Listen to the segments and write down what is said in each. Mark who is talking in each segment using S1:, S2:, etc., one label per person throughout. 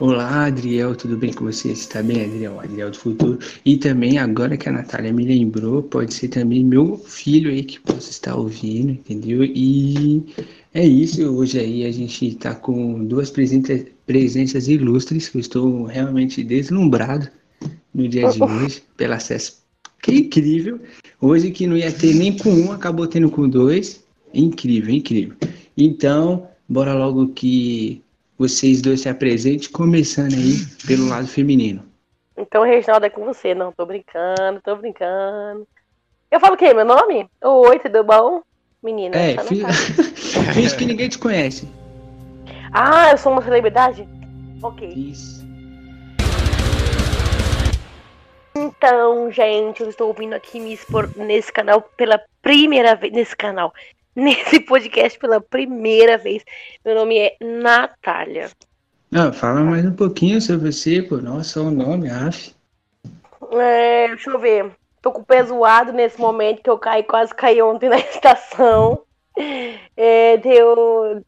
S1: Olá, Adriel, tudo bem com você? Você tá bem, Adriel? Adriel do futuro. E também, agora que a Natália me lembrou, pode ser também meu filho aí que possa estar ouvindo, entendeu? E é isso, hoje aí a gente tá com duas presenças ilustres, que eu estou realmente deslumbrado no dia de hoje, pelo acesso que incrível. Hoje que não ia ter nem com um, acabou tendo com dois. Incrível, incrível. Então, bora logo que vocês dois se apresentem, começando aí pelo lado feminino.
S2: Então, Reginaldo é com você. Não, tô brincando, tô brincando. Eu falo o quê? Meu nome? Oi, tudo bom? Menina.
S1: É, finge que ninguém te conhece.
S2: Ah, eu sou uma celebridade? Ok.
S1: Isso.
S2: Então, gente, eu estou ouvindo aqui me expor nesse canal pela primeira vez. Nesse canal. Nesse podcast pela primeira vez. Meu nome é Natália.
S1: Não, fala mais um pouquinho sobre você, pô. Nossa, o nome, af.
S2: É, deixa eu ver. Tô com o pé zoado nesse momento que eu caí, quase caí ontem na estação. É, deu.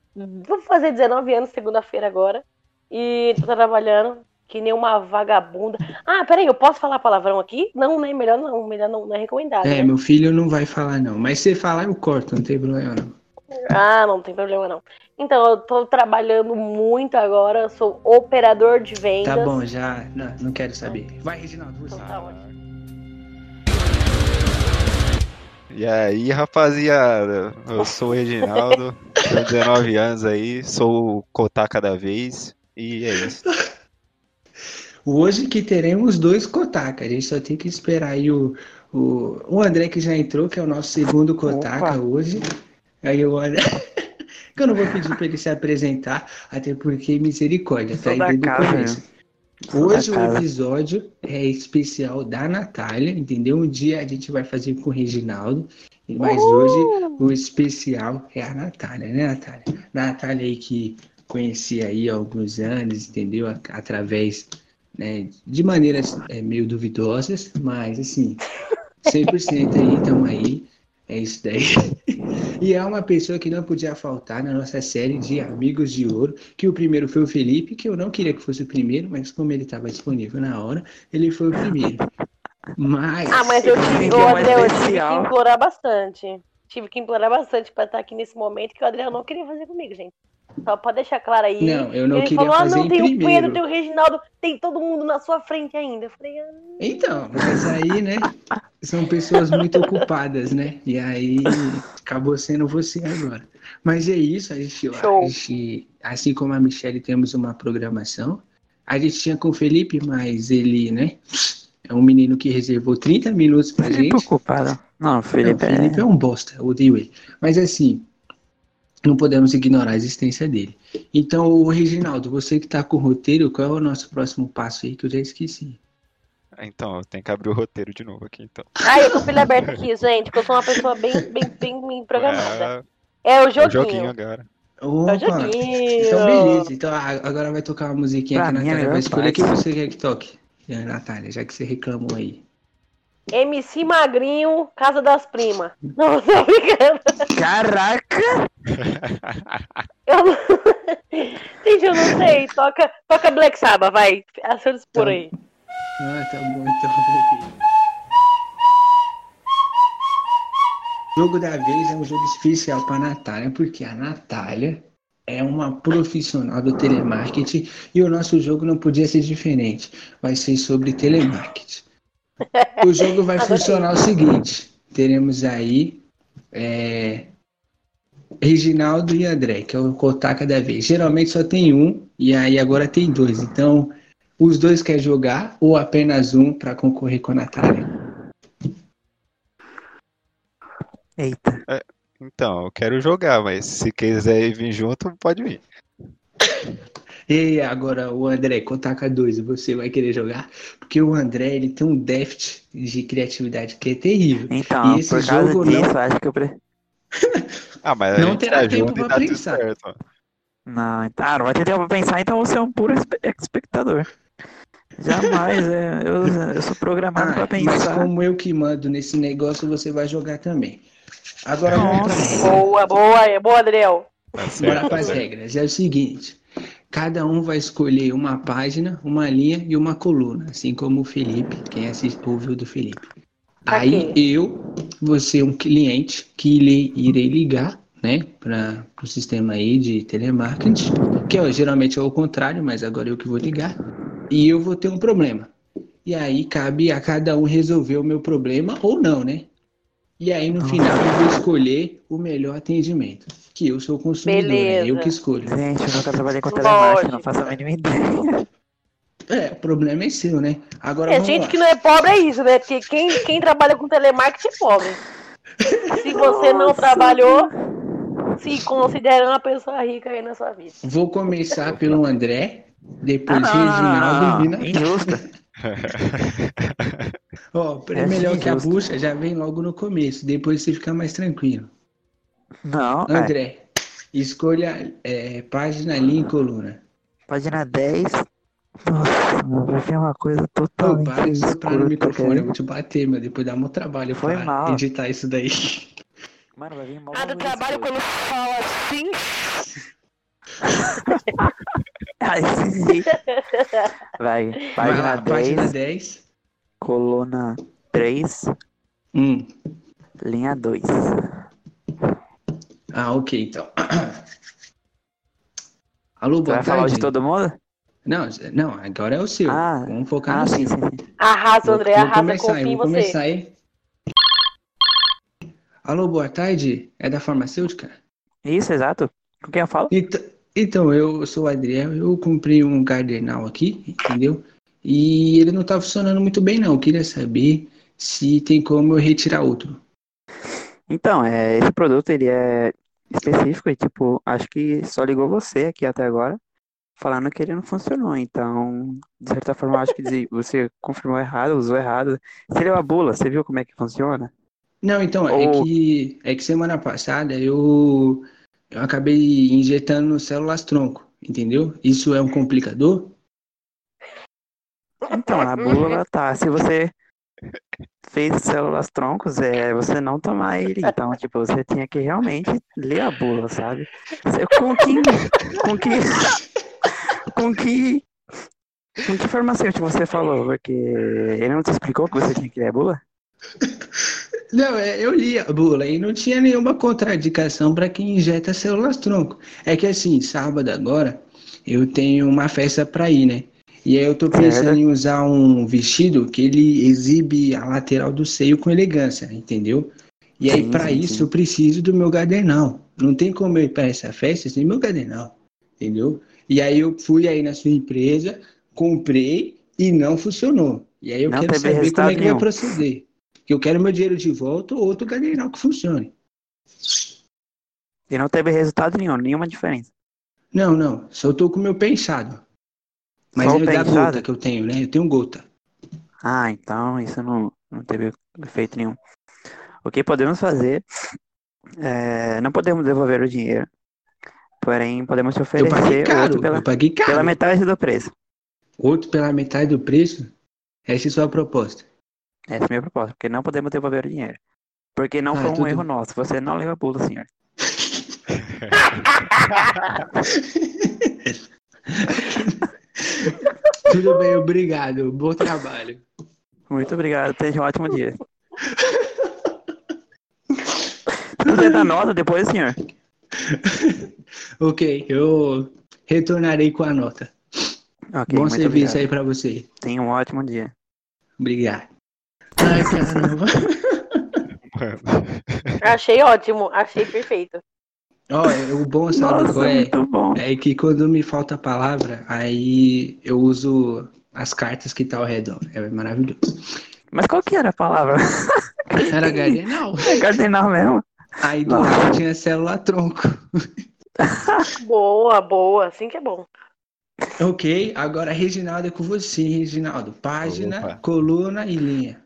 S2: Vou fazer 19 anos segunda-feira agora. E tô trabalhando que nem uma vagabunda. Ah, peraí, eu posso falar palavrão aqui? Não, né? Melhor não, melhor não, não é recomendado.
S1: É,
S2: né?
S1: meu filho não vai falar, não. Mas se falar, eu corto, não tem problema, não.
S2: Ah, não tem problema, não. Então, eu tô trabalhando muito agora, sou operador de vendas.
S1: Tá bom, já. Não, não quero saber. Vai, Reginaldo, você.
S2: Então, tá ótimo.
S3: E aí, rapaziada, eu sou o Reginaldo, tenho 19 anos aí, sou o Kotaka da vez, e é isso.
S1: Hoje que teremos dois Kotaka, a gente só tem que esperar aí o, o, o André que já entrou, que é o nosso segundo Kotaka
S4: Opa.
S1: hoje. Aí o André. que eu não vou pedir para ele se apresentar, até porque misericórdia, tá aí desde o começo. Hoje o episódio é especial da Natália, entendeu? Um dia a gente vai fazer com o Reginaldo, mas hoje o especial é a Natália, né, Natália? Natália aí que conheci aí há alguns anos, entendeu? Através, né, de maneiras é, meio duvidosas, mas assim, 100% aí, estamos aí, é isso daí. E é uma pessoa que não podia faltar na nossa série de Amigos de Ouro, que o primeiro foi o Felipe, que eu não queria que fosse o primeiro, mas como ele estava disponível na hora, ele foi o primeiro. Mas,
S2: Ah, mas eu tive, ô,
S4: é
S2: André, eu tive que implorar bastante. Tive que implorar bastante pra estar aqui nesse momento que o Adriano não queria fazer comigo, gente. Só pode deixar claro aí.
S1: Não, eu não
S2: ele
S1: queria
S2: falou,
S1: fazer
S2: ah, não,
S1: em
S2: tem o Pedro,
S1: primeiro.
S2: tem o Reginaldo, tem todo mundo na sua frente ainda. Eu falei, ah,
S1: Então, mas aí, né? São pessoas muito ocupadas, né? E aí acabou sendo você agora. Mas é isso, a gente, a
S2: Show.
S1: gente, assim como a Michelle, temos uma programação. A gente tinha com o Felipe, mas ele, né? É um menino que reservou 30 minutos pra
S4: Felipe
S1: gente.
S4: ocupado. Não,
S1: Não,
S4: Felipe
S1: o Felipe
S4: é...
S1: é um bosta, odeio ele. Mas assim, não podemos ignorar a existência dele. Então, o Reginaldo, você que tá com o roteiro, qual é o nosso próximo passo aí que eu já esqueci?
S3: Então, eu tenho que abrir o roteiro de novo aqui, então.
S2: Ah, eu tô com ele aberto aqui, gente, porque eu sou uma pessoa bem, bem, bem, bem programada.
S3: É,
S2: É o
S3: é o
S2: joguinho.
S3: joguinho agora.
S1: Opa!
S2: É o joguinho.
S1: Então, beleza. Então, agora vai tocar uma musiquinha
S4: Pra
S1: que a
S4: mim é
S1: Natália vai escolher. O que você quer que toque, Natália, já que você reclamou aí?
S2: MC Magrinho, Casa das Primas. Não, tô brincando.
S4: Caraca!
S2: Eu não... Gente, eu não sei. Toca, toca Black Sabbath, vai. Acerta por
S1: Tá.
S2: aí.
S1: Ah, tá bom, então. O jogo da vez é um jogo especial para Natália, porque a Natália é uma profissional do telemarketing e o nosso jogo não podia ser diferente. Vai ser sobre telemarketing. O jogo vai funcionar o seguinte: teremos aí é, Reginaldo e André, que é o Kotaka da vez. Geralmente só tem um, e aí agora tem dois. Então, os dois querem jogar ou apenas um para concorrer com a Natália?
S4: Eita.
S3: Então, eu quero jogar, mas se quiser vir junto, pode vir.
S1: E agora o André, Kotaka 2, você vai querer jogar? Porque o André, ele tem um déficit de criatividade que é terrível.
S4: Então,
S1: E esse
S4: por causa
S1: jogo
S4: disso,
S1: não-
S4: acho que eu... Pre...
S3: Ah, mas a
S1: Não terá
S3: tá
S1: tempo pra
S3: dá tudo
S1: pensar.
S3: certo.
S4: Não, então, ah, não vai ter tempo pra pensar, então você é um puro espe- espectador. Jamais, é, eu, eu sou programado pra
S1: Ah, mas
S4: pensar.
S1: como eu que mando nesse negócio, você vai jogar também. Agora vamos para
S4: Nossa.
S2: Boa, boa, boa, Adriel.
S3: Tá certo,
S1: Bora
S3: tá
S1: para as
S3: certo.
S1: regras. É o seguinte: Cada um vai escolher uma página, uma linha e uma coluna, assim como o Felipe, quem assiste, ouviu do Felipe. Aí eu vou ser um cliente que irei, irei ligar, né, para o sistema aí de telemarketing, que ó, geralmente é o contrário, mas agora eu que vou ligar, e eu vou ter um problema. E aí cabe a cada um resolver o meu problema ou não, né? E aí no final eu vou escolher o melhor atendimento, que eu sou o consumidor, né?
S2: Beleza.
S1: eu que escolho.
S4: Gente, eu nunca trabalhei com telemarketing, não faço a mínima ideia.
S1: É, o problema é seu, né? Agora
S2: É,
S1: vamos
S2: gente
S1: lá.
S2: que não é pobre é isso, né? Porque quem, quem trabalha com telemarketing é pobre. Se você não
S4: Nossa.
S2: trabalhou, se considera uma pessoa rica aí na sua vida.
S1: Vou começar pelo André, depois
S4: Ah, não, não,
S1: Reginaldo
S4: não,
S1: e
S4: não, não.
S1: Vina.
S4: Injusta.
S1: Ó, é
S4: É
S1: melhor que a bucha já vem logo no começo, depois você fica mais tranquilo.
S4: Não, é.
S1: André, escolha é, página, linha e coluna.
S4: Página 10. Nossa, mano, vai vir uma coisa
S1: Ô,
S4: totalmente
S1: para de soprar no microfone, eu vou te bater, meu. Depois dá muito trabalho
S4: Foi
S1: pra
S4: mal.
S1: editar isso daí.
S4: Mano, vai vir mal
S2: Ah, do trabalho
S4: escroto.
S2: quando fala assim.
S4: Ai, sim. Vai,
S1: Vai
S4: página
S1: lá,
S4: 10,
S1: página 10.
S4: coluna 3,
S1: Hum.
S4: linha 2.
S1: Ah, ok, então. Alô,
S4: Você
S1: boa
S4: vai falar
S1: tarde.
S4: de todo mundo?
S1: Não, não, agora é o seu.
S4: Ah,
S1: Vamos focar
S4: Ah,
S1: no
S4: sim,
S1: seu.
S4: sim, sim.
S2: Arrasa,
S1: Vou,
S2: André,
S1: vou
S2: arrasa,
S1: começar,
S2: confia
S1: eu
S2: em
S1: vou
S2: você.
S1: começar aí. Alô, boa tarde. É da farmacêutica?
S4: Isso, exato. Com quem eu falo?
S1: Então, então, eu sou o Adriel, eu comprei um Gardenal aqui, entendeu? E ele não tá funcionando muito bem, não. Eu queria saber se tem como eu retirar outro.
S4: Então, é, esse produto ele é específico e, tipo, acho que só ligou você aqui até agora, falando que ele não funcionou. Então, de certa forma, acho que você confirmou errado, usou errado. Você leu a bula, você viu como é que funciona?
S1: Não, então, é
S4: Ou-
S1: que, é que semana passada eu, eu acabei injetando células tronco, entendeu? Isso é um complicador?
S4: Então, na bula tá, se você fez células troncos, é você não tomar ele. Então, tipo, você tinha que realmente ler a bula, sabe? Com que, com que, com que, com que farmacêutico você falou? Porque ele não te explicou que você tinha que ler a bula?
S1: Não, é, eu li a bula e não tinha nenhuma contraindicação para quem injeta células tronco. É que assim, sábado agora, eu tenho uma festa para ir, né? E aí eu tô pensando em usar um vestido que ele exibe a lateral do seio com elegância, entendeu? E aí para isso eu preciso do meu gardenal. Não tem como eu ir para essa festa sem meu gardenal, entendeu? E aí eu fui aí na sua empresa, comprei e não funcionou. E aí eu
S4: Não
S1: quero saber como é que vai proceder. Que eu quero meu dinheiro de volta ou outro gardenal que funcione.
S4: E não teve resultado nenhum, nenhuma diferença.
S1: Não, não, só tô com o meu pensado. Mas
S4: Só
S1: é da
S4: pensado?
S1: gota que eu tenho, né? Eu tenho gota.
S4: Ah, então isso não, não teve efeito nenhum. O que podemos fazer é, não podemos devolver o dinheiro, porém podemos te
S1: Eu paguei
S4: oferecer
S1: caro,
S4: outro pela,
S1: eu paguei caro.
S4: pela metade do preço.
S1: Outro pela metade do preço? Essa é a sua proposta.
S4: Essa é a minha proposta, porque não podemos devolver o dinheiro. Porque não
S1: Ah,
S4: foi um
S1: tudo-
S4: erro nosso, você não leu a bula, senhor.
S1: Tudo bem, obrigado. Bom trabalho.
S4: Muito obrigado, tenha um ótimo dia. Você dá nota depois, senhor?
S1: Ok, eu retornarei com a nota.
S4: Ok,
S1: Bom serviço
S4: obrigado.
S1: aí pra você.
S4: Tenha um ótimo dia.
S1: Obrigado. Ai, caramba.
S2: Achei ótimo, achei perfeito.
S1: Ó, é- o bom, sabe
S4: Nossa,
S1: qual é?
S4: muito bom.
S1: É que quando me falta a palavra, aí eu uso as cartas que tá ao redor. É maravilhoso.
S4: Mas qual que era a palavra?
S1: Era Gardenal.
S4: É cardenal mesmo?
S1: Aí do
S4: Nossa.
S1: lado tinha célula tronco.
S2: Boa, boa, assim que é bom.
S1: Ok, agora Reginaldo é com você, Reginaldo. Página,
S3: Opa.
S1: coluna e linha.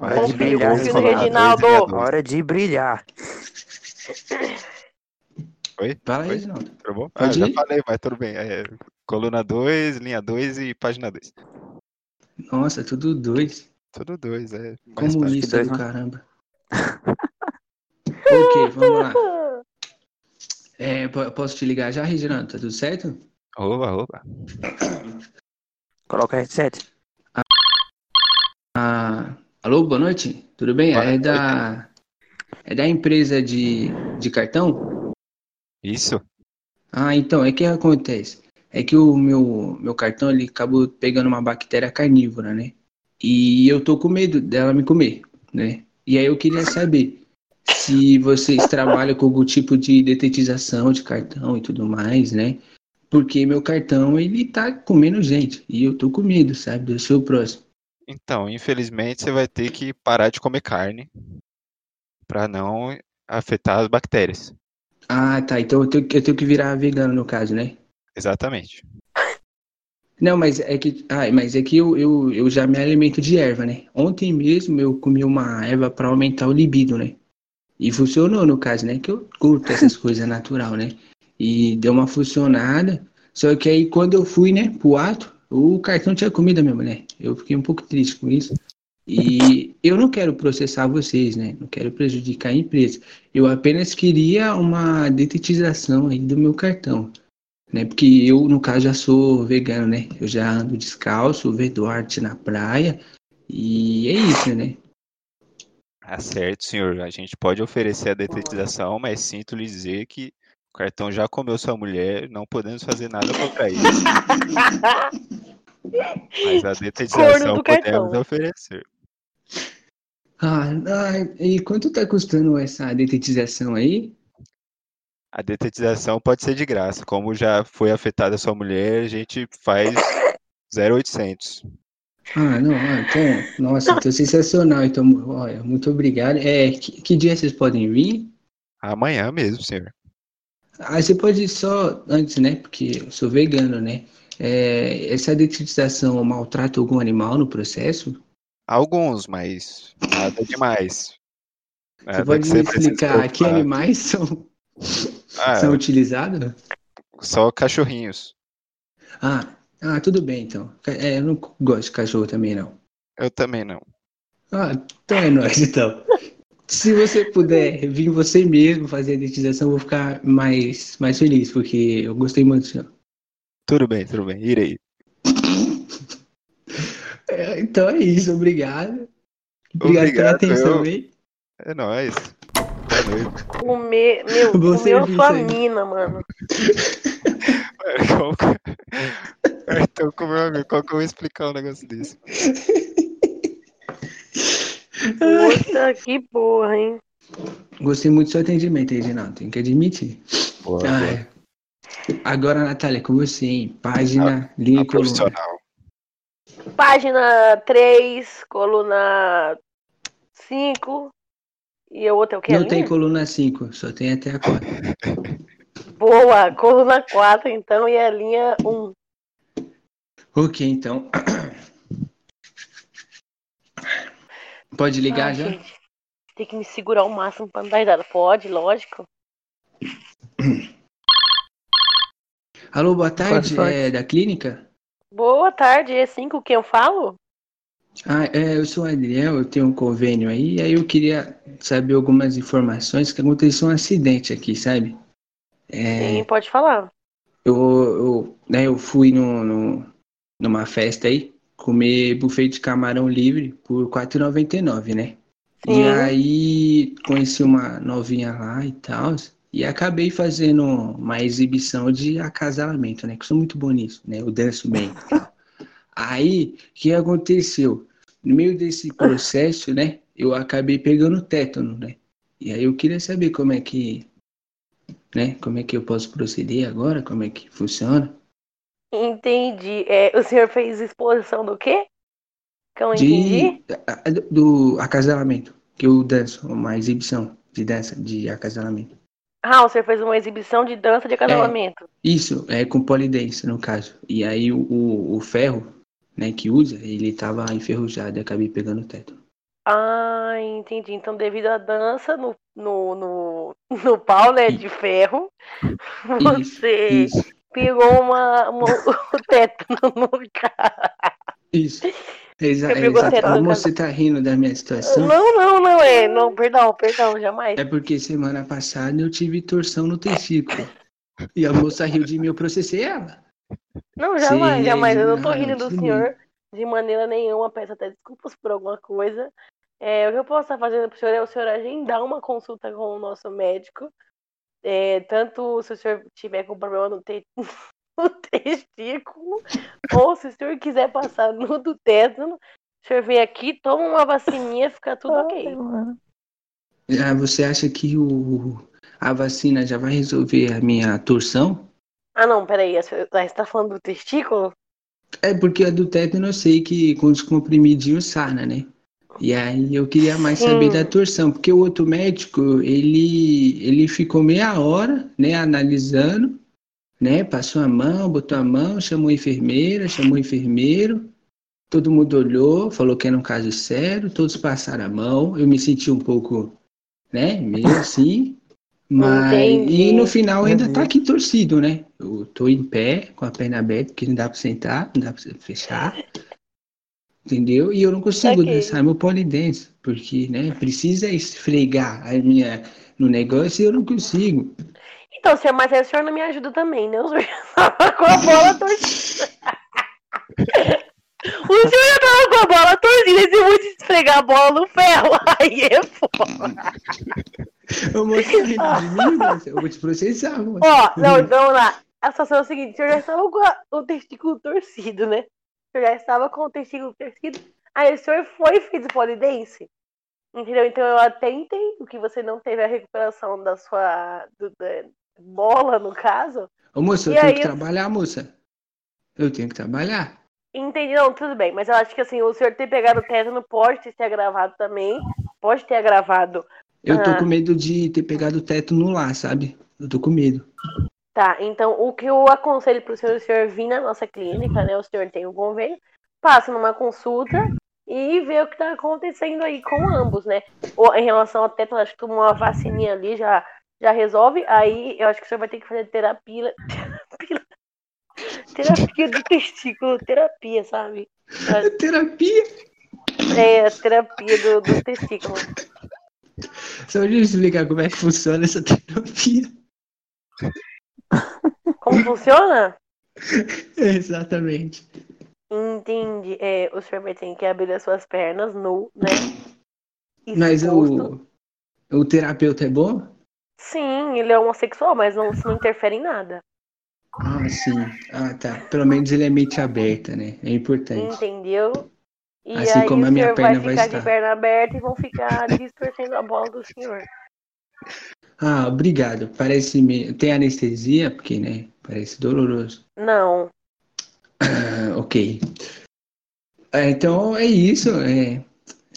S3: Hora de
S4: Confio,
S3: brilhar,
S2: Reginaldo.
S4: Hora de brilhar.
S3: Oi?
S1: Fala,
S3: Oi?
S1: Reginaldo.
S3: Tudo bom? Ah, já falei, mas tudo bem. É, coluna 2, linha 2 e página 2.
S1: Nossa, tudo dois.
S3: Tudo 2, é.
S1: Comunista
S4: dois,
S1: do
S4: né?
S1: caramba. ok, vamos lá. É, po- posso te ligar já, Reginaldo? Tá tudo certo?
S3: Oba, oba.
S4: Coloca headset.
S1: Ah, alô, boa noite. Tudo bem?
S3: Boa
S1: é da é da empresa de, de cartão?
S3: Isso?
S1: Ah, então, é que acontece. É que o meu, meu cartão ele acabou pegando uma bactéria carnívora, né? E eu tô com medo dela me comer, né? E aí eu queria saber se vocês trabalham com algum tipo de detetização de cartão e tudo mais, né? Porque meu cartão ele tá comendo gente e eu tô com medo, sabe? Eu sou o próximo.
S3: Então, infelizmente, você vai ter que parar de comer carne para não afetar as bactérias.
S1: Ah, tá. Então eu tenho, eu tenho que virar vegano no caso, né?
S3: Exatamente.
S1: Não, mas é que, ah, mas é que eu, eu, eu já me alimento de erva, né? Ontem mesmo eu comi uma erva para aumentar o libido, né? E funcionou no caso, né? Que eu curto essas coisas natural, né? E deu uma funcionada. Só que aí quando eu fui, né, pro ato, o cartão tinha comida minha mulher. Eu fiquei um pouco triste com isso. E eu não quero processar vocês, né? Não quero prejudicar a empresa. Eu apenas queria uma detetização aí do meu cartão né? Porque eu, no caso, já sou vegano, né? Eu já ando descalço, vejo arte na praia e é isso, né?
S3: Tá certo, senhor. A gente pode oferecer a detetização, mas sinto lhe dizer que o cartão já comeu sua mulher, não podemos fazer nada contra isso. Mas a detetização podemos
S2: cartão.
S3: oferecer.
S1: Ah, ah, e quanto tá custando essa detetização aí?
S3: A detetização pode ser de graça. Como já foi afetada a sua mulher, a gente faz 0,800.
S1: Ah, não, ah, então, nossa, então sensacional. Então, olha, muito obrigado. É, que, que dia vocês podem vir?
S3: Amanhã mesmo, senhor.
S1: Ah, você pode só antes, né? Porque eu sou vegano, né? É, essa detetização maltrata algum animal no processo?
S3: Alguns, mas nada demais.
S1: Você
S3: Nada
S1: pode me explicar que animais são,
S3: Ah,
S1: são utilizados?
S3: só cachorrinhos.
S1: Ah, ah, tudo bem então. É, eu não gosto de cachorro também, não.
S3: Eu também não.
S1: Ah, então é nóis, então. Se você puder vir você mesmo fazer a detetização, eu vou ficar mais, mais feliz, porque eu gostei muito do senhor.
S3: Tudo bem, tudo bem. Irei.
S1: É, então é isso, obrigado. Obrigado,
S3: Obrigado,
S1: pela atenção,
S3: eu-
S1: hein?
S3: É nóis. Boa noite.
S2: Comer, meu,
S1: Bom
S2: comeu
S1: serviço
S2: sua
S1: aí.
S2: mina, mano.
S3: Como que- Cartão com meu amigo. Qual que eu vou explicar um negócio desse?
S2: Puta que porra, hein?
S1: Gostei muito do seu atendimento, Reginaldo, tenho que admitir.
S3: Boa,
S1: Ah,
S3: boa.
S1: é. Agora, Natália, com você, hein? Página,
S3: A
S1: linha e coluna.
S3: profissional.
S2: Página 3, coluna 5. E a outra é o que?
S1: Não tem coluna 5, só tem até a 4.
S2: Boa, coluna 4, então, e a linha 1.
S1: ok, então. Pode ligar
S2: Ai,
S1: já?
S2: gente, tem que me segurar o máximo pra não dar risada. Pode, lógico.
S1: Alô, boa tarde,
S4: sorte.
S1: é da clínica?
S2: Boa tarde, é 5 quem eu falo?
S1: Ah, é, eu sou o Adriel, eu tenho um convênio aí, e aí eu queria saber algumas informações que aconteceu um acidente aqui, sabe? É,
S2: Sim, pode falar.
S1: eu, eu, né, eu fui no, no- numa festa aí, comer buffet de camarão livre por R$ 4,99, né? E
S2: Sim.
S1: aí conheci uma novinha lá e tal, e acabei fazendo uma exibição de acasalamento, né? Que eu sou muito bom nisso, né? Eu danço bem. Aí, o que aconteceu? No meio desse processo, né? Eu acabei pegando tétano, né? E aí eu queria saber como é que, né? Como é que eu posso proceder agora? Como é que funciona?
S2: Entendi. É, o senhor fez exposição do quê? Que eu entendi.
S1: De, do acasalamento, que eu danço, uma exibição de dança de acasalamento.
S2: Ah, senhor fez uma exibição de dança de acasalamento.
S1: Isso, é com polidense, no caso. E aí o, o, o ferro, né, que usa, ele tava enferrujado e acabei pegando o teto.
S2: Ah, entendi. Então, devido à dança no, no, no, no pau, né, de ferro, você
S1: Isso,
S2: pegou uma, uma- o teto no cara.
S1: isso. Exa
S2: Você
S1: Ah, você tá rindo da minha situação?
S2: Não, não, não é. Não, perdão, perdão, jamais.
S1: É porque semana passada eu tive torção no testículo. E a moça riu de mim, eu processei ela.
S2: Não, jamais,
S1: Sim,
S2: jamais. Eu não tô rindo do senhor de maneira nenhuma. Peço até desculpas por alguma coisa. É, o que eu posso estar fazendo pro senhor é o senhor agendar uma consulta com o nosso médico. É, tanto se o senhor tiver com problema no, te... no testículo, ou se o senhor quiser passar no do tétano, o senhor vem aqui, toma uma vacininha, fica tudo ok.
S4: Mano.
S1: Ah, você acha que o, a vacina já vai resolver a minha torção?
S2: Ah, não, peraí. Você tá falando do testículo?
S1: É porque a do tétano eu sei que com os comprimidinhos sana, né? E aí eu queria mais
S2: Sim.
S1: saber da torção, porque o outro médico, ele, ele ficou meia hora, né, analisando, né, passou a mão, botou a mão, chamou a enfermeira, chamou o enfermeiro, todo mundo olhou, falou que era um caso sério, todos passaram a mão, eu me senti um pouco, né, meio assim, mas,
S2: Entendi.
S1: e no final ainda
S4: Uhum.
S1: tá aqui torcido, né, eu tô em pé, com a perna aberta, porque não dá pra sentar, não dá pra fechar, entendeu? E eu não consigo
S2: Saquei.
S1: dançar meu polidense, porque, né, precisa esfregar a minha no negócio e eu não consigo.
S2: Então, senhor, mas aí o senhor não me ajuda também, né? O senhor já tava com a bola torcida. O senhor já tava com a bola torcida e se vou esfregar a bola no ferro. Aí é foda.
S1: Eu vou te moça, eu vou te processar.
S2: Ó, não, vamos lá. A situação é o seguinte: o senhor já estava com a- o testículo torcido, né? O senhor já estava com o testículo torcido. Aí o senhor foi e fez o polidense. Entendeu? Então eu até entendo que você não teve a recuperação da sua do- da bola, no caso.
S1: Ô, moça, eu
S2: E
S1: tenho
S2: aí
S1: que trabalhar, moça. Eu tenho que trabalhar.
S2: Entendi, não, tudo bem. Mas eu acho que assim, o senhor ter pegado o tétano pode ter se agravado também. Pode ter agravado.
S1: Eu tô
S2: Ah.
S1: com medo de ter pegado o teto no lar, sabe? Eu tô com medo.
S2: Tá, então o que eu aconselho pro senhor, o senhor vir na nossa clínica, né? O senhor tem um convênio, passa numa consulta e vê o que tá acontecendo aí com ambos, né? Ou, em relação ao tétano, acho que uma vacininha ali já, já resolve. Aí eu acho que o senhor vai ter que fazer terapia. Terapia, terapia do testículo, terapia, sabe?
S1: Terapia?
S2: É, terapia do, do testículo.
S1: Só eu explicar como é que funciona essa terapia.
S2: Como funciona?
S1: Exatamente.
S2: Entendi. É, o senhor vai ter que abrir as suas pernas nu, né?
S1: Mas o, o terapeuta é bom?
S2: Sim, ele é homossexual, mas não, isso não interfere em nada.
S1: Ah, sim. Ah, tá. Pelo menos ele é mente aberta, né? É importante.
S2: Entendeu? E
S1: Assim
S2: aí
S1: como a minha
S2: vai
S1: perna vai
S2: ficar
S1: estar.
S2: de perna aberta e vão ficar distorcendo a bola do senhor.
S1: Ah, obrigado. Parece me... Tem anestesia? Porque, né? Parece doloroso.
S2: Não.
S1: Ah, ok. Ah, então é isso. É,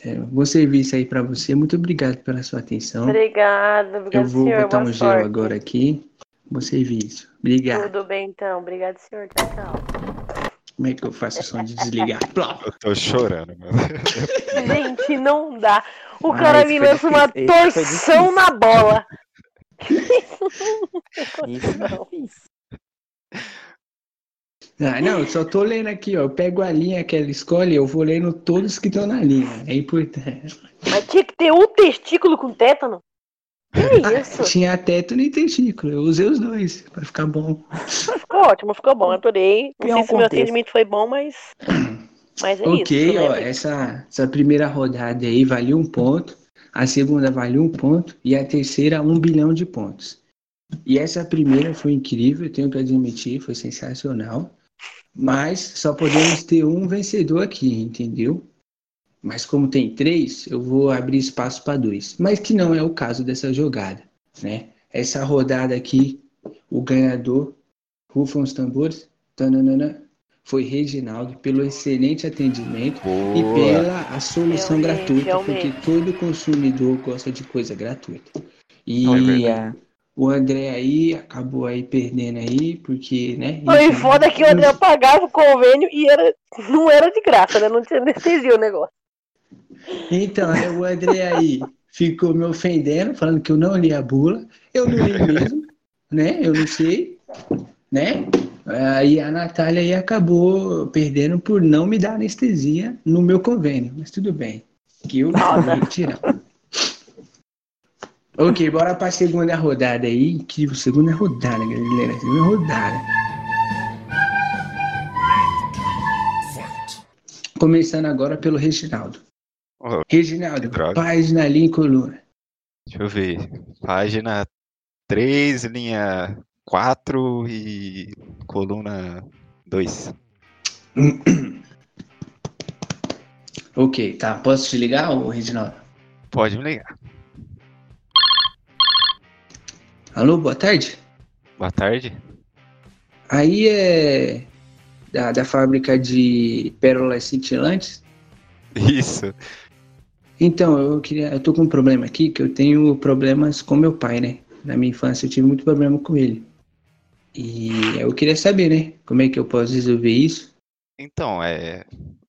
S1: é, bom serviço aí pra você. Muito obrigado pela sua atenção.
S2: Obrigada,
S1: Eu
S2: obrigado,
S1: vou
S2: senhor.
S1: botar um gelo
S2: sorte.
S1: agora aqui. Bom serviço. Obrigado.
S2: Tudo bem, então. Obrigado, senhor. Tchau, tchau.
S1: Como é que eu faço o som de desligar?
S3: Eu tô chorando, mano.
S2: Gente, não dá. O
S4: Ah,
S2: cara me lança uma torção na bola.
S4: Isso é difícil.
S1: Ah, não, só tô lendo aqui, ó. Eu pego a linha que ela escolhe, eu vou lendo todos que estão na linha. É importante.
S2: Mas tinha que ter um testículo com tétano? Que
S1: Ah,
S2: isso?
S1: tinha teto e testículo. Eu usei os dois pra ficar bom.
S2: Ficou ótimo, ficou bom, adorei. Não sei se o meu
S4: contexto.
S2: atendimento foi bom, mas. Mas é
S1: ok,
S2: isso.
S1: ó.
S2: né?
S1: Essa, essa primeira rodada aí valeu um ponto. A segunda valeu um ponto. E a terceira, um bilhão de pontos. E essa primeira foi incrível, eu tenho que admitir, foi sensacional. Mas só podemos ter um vencedor aqui, entendeu? Mas como tem três, eu vou abrir espaço para dois. Mas que não é o caso dessa jogada, né? Essa rodada aqui, o ganhador, rufam os tambores, tananana, foi Reginaldo pelo excelente atendimento e
S3: Boa.
S1: pela a solução
S2: Realmente,
S1: gratuita,
S2: realmente.
S1: porque todo consumidor gosta de coisa gratuita. E
S4: Olha,
S1: o André aí acabou aí perdendo aí, porque, né?
S2: Foi foda que o André pagava o convênio e era, não era de graça, né? Não tinha anestesia o negócio.
S1: Então, aí o André aí ficou me ofendendo, falando que eu não li a bula. Eu não li mesmo, né? Eu não sei, né? Aí a Natália aí acabou perdendo por não me dar anestesia no meu convênio, mas tudo bem. Que eu vou retirar. Ok, bora pra segunda rodada aí. Incrível, segunda rodada, galera. Segunda rodada. Começando agora pelo Reginaldo.
S3: Ó,
S1: Reginaldo, página, linha e coluna.
S3: Deixa eu ver. Página 3, linha 4 e coluna 2.
S1: Ok, tá. Posso te ligar, ô Reginaldo?
S3: Pode me ligar.
S1: Alô, boa tarde.
S3: Boa tarde.
S1: Aí é da, da fábrica de pérolas cintilantes.
S3: Isso.
S1: Então, eu queria. Eu tô com um problema aqui que eu tenho problemas com meu pai, né? Na minha infância eu tive muito problema com ele. E eu queria saber, né? Como é que eu posso resolver isso?
S3: Então, é.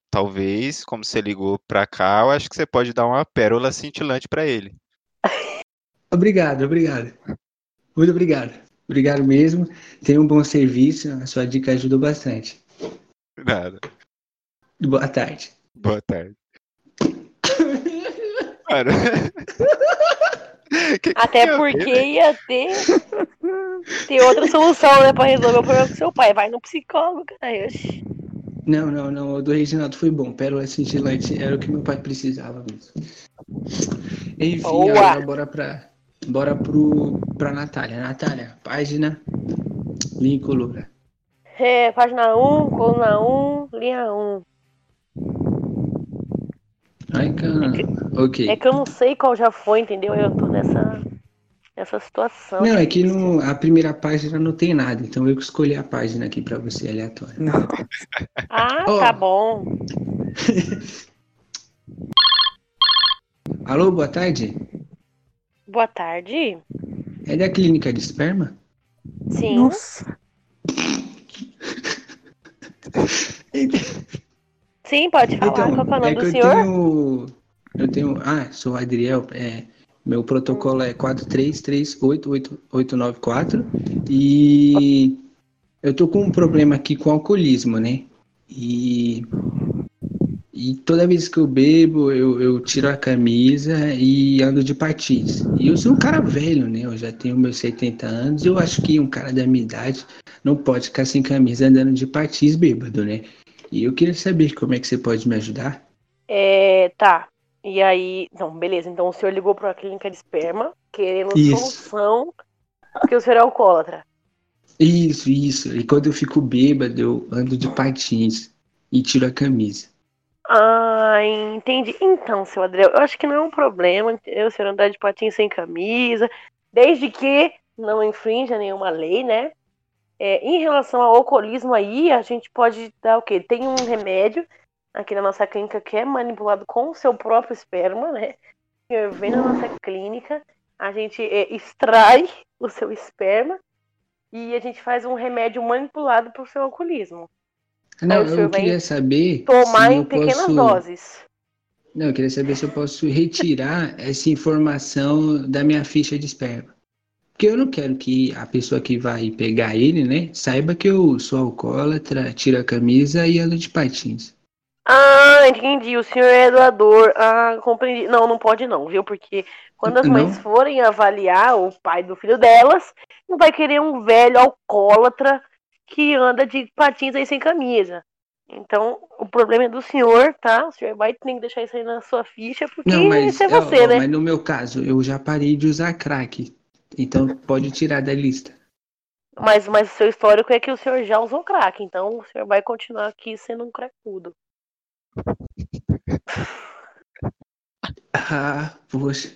S3: Talvez, como você ligou pra cá, eu acho que você pode dar uma pérola cintilante pra ele.
S1: Obrigado, obrigado. Muito obrigado. Obrigado mesmo. Tenha um bom serviço. A sua dica ajudou bastante.
S3: Nada.
S1: Boa tarde.
S3: Boa tarde. Mano. Que que
S2: Até
S3: ver,
S2: porque
S3: velho?
S2: ia ter, ter outra solução, né, pra resolver o problema com seu pai. Vai no psicólogo, cara.
S1: Não, não, não. O do Reginaldo foi bom. Pérola cintilante era o que meu pai precisava mesmo. Enfim,
S2: Boa.
S1: agora bora pra. Bora pro, pra Natália. Natália, página, linha e coluna.
S2: É, página 1, coluna 1, linha 1.
S1: Ai, caramba. Ok.
S2: É que eu não sei qual já foi, entendeu? Eu tô nessa, nessa situação.
S1: Não, é que no, a primeira página não tem nada, então eu que escolhi a página aqui pra você, aleatória.
S4: Não.
S2: Ah,
S1: Ó.
S2: tá bom.
S1: Alô, boa tarde?
S2: Boa tarde.
S1: É da clínica de esperma?
S2: Sim.
S4: Nossa.
S2: Sim, pode falar. Qual que é o nome
S1: é
S2: do
S1: eu
S2: senhor?
S1: tenho. Eu tenho. Ah, sou o Adriel. É, meu protocolo é 4338894 e eu tô com um problema aqui com alcoolismo, né? E. E toda vez que eu bebo, eu, eu tiro a camisa e ando de patins. E eu sou um cara velho, né? Eu já tenho meus 70 anos. Eu acho que um cara da minha idade não pode ficar sem camisa andando de patins bêbado, né? E eu queria saber como é que você pode me ajudar.
S2: É, tá. E aí, não, beleza. Então o senhor ligou pra clínica de esperma, querendo
S1: Isso.
S2: solução, porque o senhor é alcoólatra.
S1: Isso, isso. E quando eu fico bêbado, eu ando de patins e tiro a camisa.
S2: Ah, entendi. Então, seu Adriel, eu acho que não é um problema o senhor andar de patins sem camisa, desde que não infrinja nenhuma lei, né? É, em relação ao alcoolismo aí, a gente pode dar o quê? Tem um remédio aqui na nossa clínica que é manipulado com o seu próprio esperma, né? O vem na nossa clínica, a gente é, extrai o seu esperma e a gente faz um remédio manipulado pro seu alcoolismo.
S1: Não, eu queria saber
S2: Tomar
S1: se
S2: em
S1: eu
S2: pequenas
S1: posso...
S2: doses.
S1: Não, eu queria saber se eu posso retirar essa informação da minha ficha de esperma. Porque eu não quero que a pessoa que vai pegar ele, né, saiba que eu sou alcoólatra, tiro a camisa e ando de patins.
S2: Ah, entendi. O senhor é doador. Ah, compreendi. Não, não pode não, viu? Porque quando as mães
S1: Não?
S2: forem avaliar o pai do filho delas, não vai querer um velho alcoólatra que anda de patins aí sem camisa. Então, o problema é do senhor, tá? O senhor vai ter que deixar isso aí na sua ficha, porque
S1: Não, mas,
S2: esse é você, né?
S1: mas no meu caso, eu já parei de usar crack. Então pode tirar da lista.
S2: Mas, mas o seu histórico é que o senhor já usou crack, então o senhor vai continuar aqui sendo um cracudo.
S1: Ah, poxa.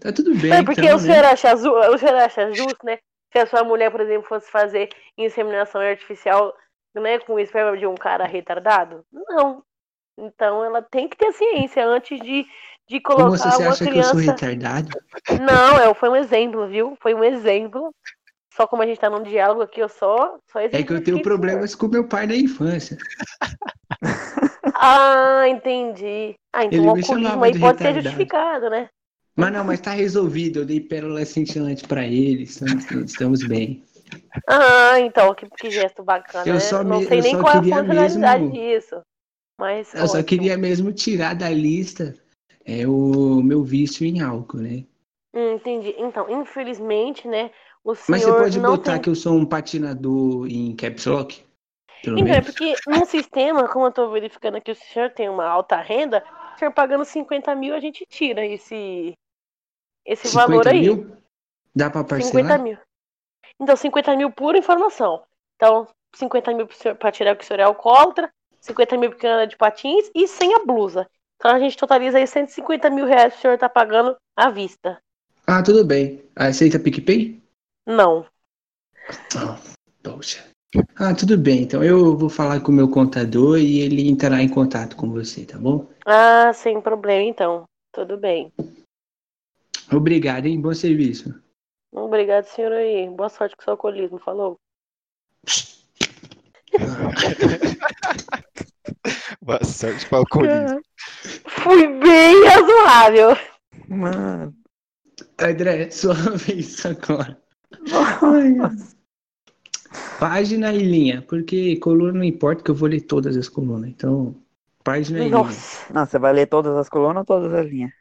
S1: Tá tudo bem,
S2: É porque
S1: então,
S2: o
S1: né?
S2: senhor acha, zu- o senhor acha justo, né? Se a sua mulher, por exemplo, fosse fazer inseminação artificial, né, com o esperma de um cara retardado? Não. Então ela tem que ter ciência antes de, de
S1: Como
S2: colocar
S1: você
S2: uma
S1: acha que eu sou
S2: criança.
S1: retardado?
S2: Não, é, foi um exemplo, viu? Foi um exemplo. Só como a gente tá num diálogo aqui, eu só, só
S1: É que eu tenho problemas com meu pai na infância.
S2: Ah, entendi. Ah, então
S1: Ele
S2: o
S1: chamava
S2: aí
S1: de
S2: pode ser
S1: retardado.
S2: justificado, né?
S1: Mas não, mas tá resolvido. Eu dei pérola cintilante pra ele. Estamos, estamos bem.
S2: Ah, então, que, que gesto bacana.
S1: Eu
S2: né?
S1: só
S2: Não
S1: me-
S2: sei
S1: eu
S2: nem
S1: só
S2: qual é a funcionalidade
S1: mesmo-
S2: disso. Mas
S1: Eu só
S2: ótimo.
S1: queria mesmo tirar da lista é o meu vício em álcool, né?
S2: Hum, entendi. Então, infelizmente, né, o senhor
S1: Mas você pode botar
S2: tem...
S1: que eu sou um patinador em caps lock? Pelo
S2: Então, é
S1: menos.
S2: porque no sistema, como eu tô verificando aqui, o senhor tem uma alta renda, o senhor pagando 50 mil, a gente tira esse, esse valor
S1: 50
S2: aí.
S1: mil? Dá pra
S2: 50
S1: parcelar?
S2: mil. Então, 50 mil por informação. Então, 50 mil pra tirar que o senhor é alcoólatra, 50 mil porque anda de patins e sem a blusa. Então a gente totaliza aí 150 mil reais que o senhor tá pagando à vista.
S1: Ah, tudo bem. Aceita PicPay?
S2: Não.
S1: Ah, poxa. Ah, tudo bem. Então eu vou falar com o meu contador e ele entrará em contato com você, tá bom?
S2: Ah, sem problema então. Tudo bem.
S1: Obrigado, hein? Bom serviço.
S2: Obrigado, senhor aí. Boa sorte com o seu alcoolismo. Falou.
S3: Boa sorte para o alcoolismo.
S2: Fui bem razoável.
S4: Mano.
S1: André, sua vez agora. Ai, Página e linha, porque coluna não importa que eu vou ler todas as colunas. Então, página e linha.
S2: Nossa.
S4: Não, você vai ler todas as colunas ou todas as linhas?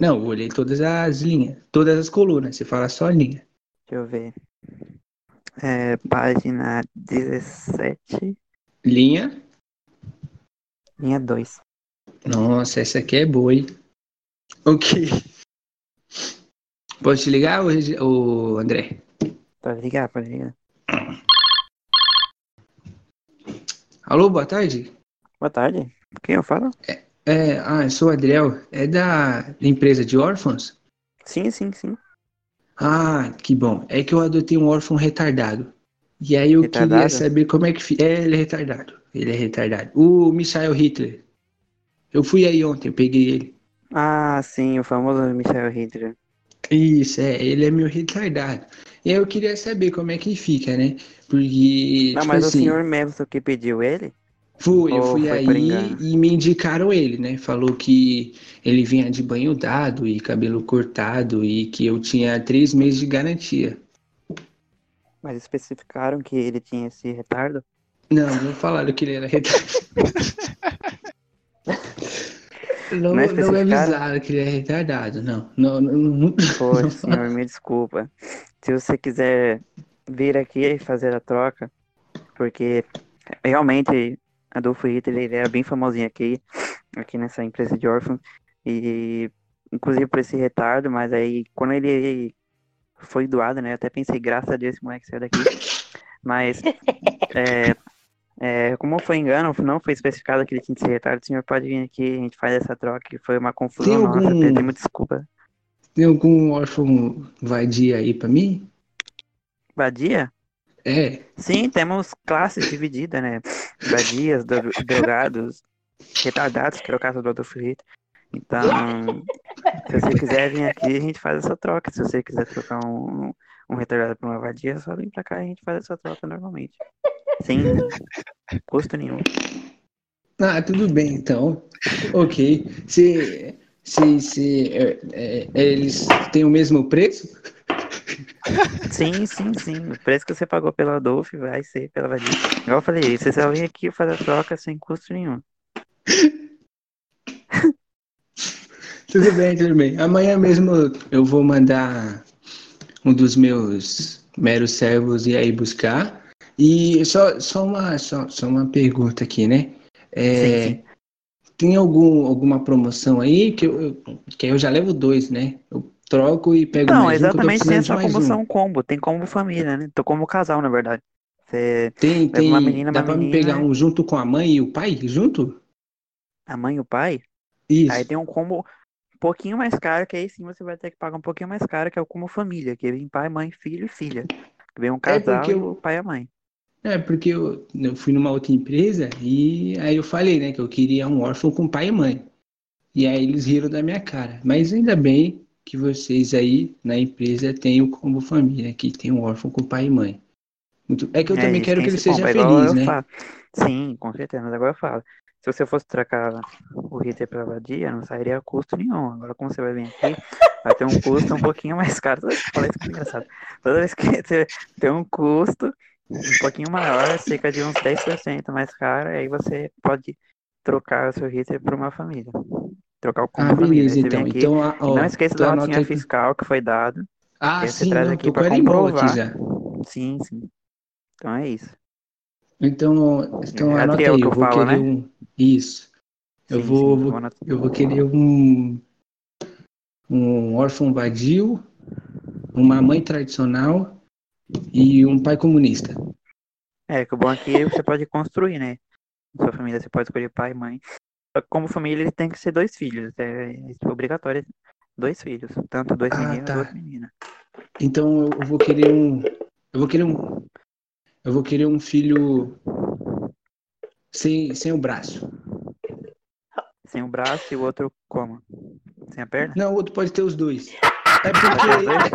S1: Não, eu ler todas as linhas, todas as colunas. Você fala só linha.
S4: Deixa eu ver. É, página 17,
S1: Linha.
S4: linha 2.
S1: Nossa, essa aqui é boa, hein? Ok. Posso te ligar, ô, André?
S4: Pode ligar, pode ligar.
S1: Alô, boa tarde?
S4: Boa tarde. Quem eu falo?
S1: É, ah, eu sou o Adriel. É da empresa de órfãos?
S4: Sim, sim, sim.
S1: Ah, que bom. É que eu adotei um órfão retardado. E aí eu queria
S4: Retardado?
S1: saber como é que fica. É, ele é retardado. Ele é retardado. O Michael Hitler. Eu fui aí ontem, eu peguei ele.
S4: Ah, sim, o famoso Michel Hitler.
S1: Isso, é, ele é meu retardado. E aí eu queria saber como é que fica, né? Porque,
S4: Não,
S1: tipo
S4: mas o
S1: assim,
S4: senhor mesmo que pediu ele?
S1: Fui, eu fui aí e me indicaram ele, né? Falou que ele vinha de banho dado e cabelo cortado e que eu tinha três meses de garantia.
S4: Mas especificaram que ele tinha esse retardo?
S1: Não, não falaram que ele era retardado. Não,
S4: Não é
S1: não me avisaram que ele é retardado, não. Não, não, não.
S4: Poxa, senhor, me desculpa. Se você quiser vir aqui e fazer a troca, porque realmente Adolfo Hitler ele era bem famosinho aqui, aqui nessa empresa de órfãos, e inclusive por esse retardo, mas aí quando ele foi doado, né, eu até pensei, graças a Deus esse moleque saiu daqui, mas é, é, como foi engano, não foi especificado que ele tinha esse retardo, o senhor pode vir aqui, a gente faz essa troca, que foi uma confusão
S1: Tem
S4: nossa,
S1: algum-
S4: pedi muita desculpa.
S1: Tem algum órfão vadia aí pra mim?
S4: Badia?
S1: É.
S4: Sim, temos classes divididas, né? Vadias, dro- drogados, retardados, que era o caso do Adolfo Hitler. Então, se você quiser vir aqui, a gente faz essa troca. Se você quiser trocar um, um retardado por uma vadia, é só vir pra cá e a gente faz essa troca normalmente. Sem custo nenhum.
S1: Ah, tudo bem, então. Ok. Se, se, se é, é, eles têm o mesmo preço?
S4: Sim, sim, sim. O preço que você pagou pelo Adolfo vai ser pela vadia. Igual eu falei, você só vem aqui fazer a troca sem custo nenhum.
S1: Tudo bem, tudo bem. Amanhã mesmo eu vou mandar um dos meus meros servos ir aí buscar. E só, só, uma, só, só uma pergunta aqui, né? É,
S4: Sim, sim.
S1: Tem algum, alguma promoção aí que eu, eu- que eu já levo dois, né? Eu troco e pego
S4: Não,
S1: mais um, tô
S4: exatamente tem
S1: precisando de
S4: essa
S1: mais um.
S4: combo. Tem combo família, né? Tô como casal, na verdade. Você,
S1: Tem, tem,
S4: uma menina,
S1: dá
S4: uma
S1: pra me
S4: menina.
S1: pegar um junto com a mãe e o pai, junto?
S4: a mãe e o pai,
S1: Isso.
S4: aí tem um combo um pouquinho mais caro, que aí sim você vai ter que pagar um pouquinho mais caro, que é o combo família, que vem pai, mãe, filho e filha. Que vem um casal
S1: porque
S4: e
S1: eu-
S4: o pai e a mãe.
S1: É, porque eu, eu fui numa outra empresa e aí eu falei, né, que eu queria um órfão com pai e mãe. E aí eles riram da minha cara. Mas ainda bem que vocês aí na empresa têm o combo família, que tem um órfão com pai e mãe. Muito... É que eu
S4: É,
S1: também quero que ele seja
S4: igual
S1: feliz, né?
S4: falo. Sim, com certeza, mas agora eu falo. Se você fosse trocar o Ritter pela vadia, não sairia a custo nenhum. Agora, como você vai vir aqui, vai ter um custo um pouquinho mais caro. Toda vez que isso, é engraçado. Toda vez que você tem um custo um pouquinho maior, cerca de uns 10% mais caro, aí você pode trocar o seu Ritter por uma família. Trocar o combo
S1: Ah.
S4: Aí
S1: beleza, então.
S4: aqui,
S1: Então, a-
S4: e
S1: ó,
S4: não esqueça da notinha
S1: aí-
S4: fiscal que foi dado.
S1: Ah, sim,
S4: traz
S1: não,
S4: aqui
S1: tô com
S4: pra
S1: ela em mão aqui
S4: comprovar.
S1: já.
S4: Sim, sim. Então é isso.
S1: Então, então
S4: É
S1: anota aí,
S4: que
S1: eu
S4: eu
S1: vou
S4: falo,
S1: querer
S4: né?
S1: um. Isso. Eu
S4: Sim,
S1: vou,
S4: sim,
S1: vou- eu vou querer um um órfão vadio, uma mãe tradicional e um pai comunista.
S4: É, que o bom aqui você pode construir, né? Sua família você pode escolher pai e mãe. Como família ele tem que ser dois filhos. É, é obrigatório. Dois filhos. Tanto dois
S1: Ah,
S4: meninos
S1: tá.
S4: quanto duas meninas.
S1: Então eu vou querer um. Eu vou querer um. Eu vou querer um filho sem, sem o braço.
S4: Sem o braço e o outro como? Sem a perna?
S1: Não, o outro pode ter os dois. É
S4: Pode ter os
S1: porque.
S4: dois?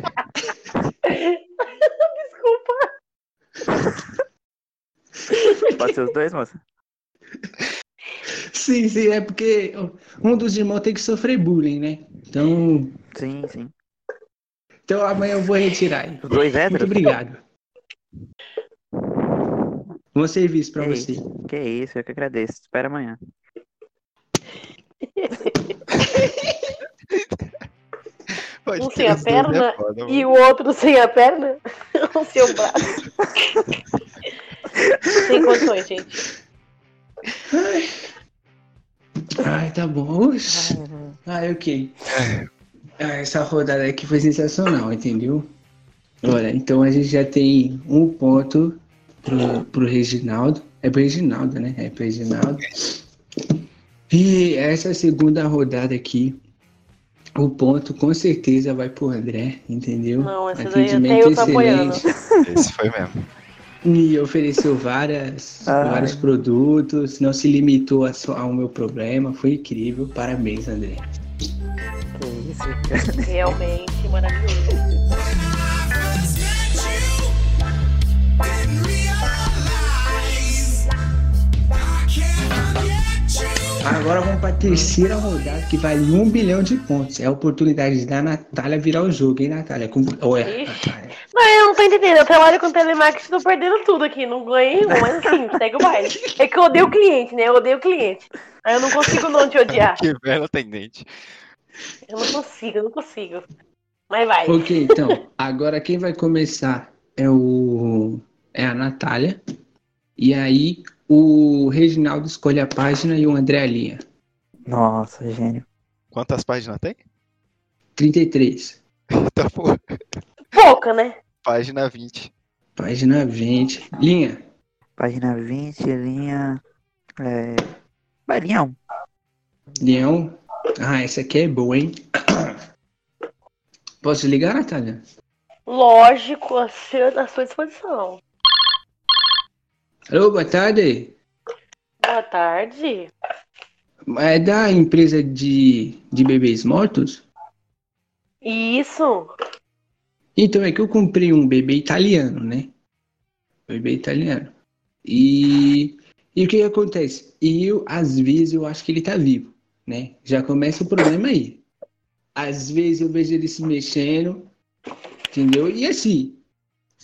S4: Pode ser os dois, moça?
S1: Sim, sim, é porque um dos irmãos tem que sofrer bullying, né? Então,
S4: Sim, sim.
S1: então amanhã eu vou retirar.
S4: Os dois
S1: Muito
S4: héteros?
S1: obrigado. Bom serviço pra
S4: Que
S1: você.
S4: isso, que isso, eu que agradeço. Espera amanhã.
S3: Pode
S2: Um sem a
S3: é
S2: perna
S3: foda,
S2: E o outro sem a perna? o seu braço. sem condições, gente.
S1: Ai, tá bom. Oxi. Ah, ok. Ah, essa rodada aqui foi sensacional, entendeu? Olha, então a gente já tem um ponto pro, pro Reginaldo. É pro Reginaldo, né? É pro Reginaldo. E essa segunda rodada aqui, o ponto com certeza vai pro André, entendeu?
S2: Não, essa daí eu tô apoiando.
S1: excelente.
S3: Esse foi mesmo.
S1: E ofereceu várias, vários produtos, não se limitou a só ao meu problema, foi incrível. Parabéns, André.
S4: Que isso.
S2: Realmente maravilhoso.
S1: Agora vamos para a terceira rodada, que vale um bilhão de pontos. É a oportunidade da Natália virar o jogo, hein, Natália? Com... Ué,
S2: Ixi.
S1: Natália.
S2: Não, eu não tô entendendo. Eu trabalho com telemarketing, tô perdendo tudo aqui. Não ganhei nenhum, mas assim, segue o baile. É que eu odeio o cliente, né? Eu odeio o cliente. Aí eu não consigo não te odiar.
S3: Que belo atendente.
S2: Eu não consigo, eu não consigo. Mas vai.
S1: Ok, então, agora quem vai começar é o é a Natália. E aí o Reginaldo escolhe a página e o André a linha.
S4: Nossa, gênio.
S3: Quantas páginas tem?
S1: 33.
S3: Tá porra.
S2: Pouca, né?
S3: Página 20.
S1: Página 20. Linha.
S4: Página 20, linha. É. Vai, linha 1.
S1: Leão. Ah, essa aqui é boa, hein? Posso ligar, Natália?
S2: Lógico, a seu- à sua disposição.
S1: Alô, boa tarde.
S2: Boa tarde.
S1: É da empresa de, de bebês mortos?
S2: Isso.
S1: Então, é que eu comprei um bebê italiano, né? Bebê italiano. E, e o que que acontece? E eu, às vezes, eu acho que ele tá vivo, né? Já começa o problema aí. Às vezes eu vejo ele se mexendo, entendeu? E assim,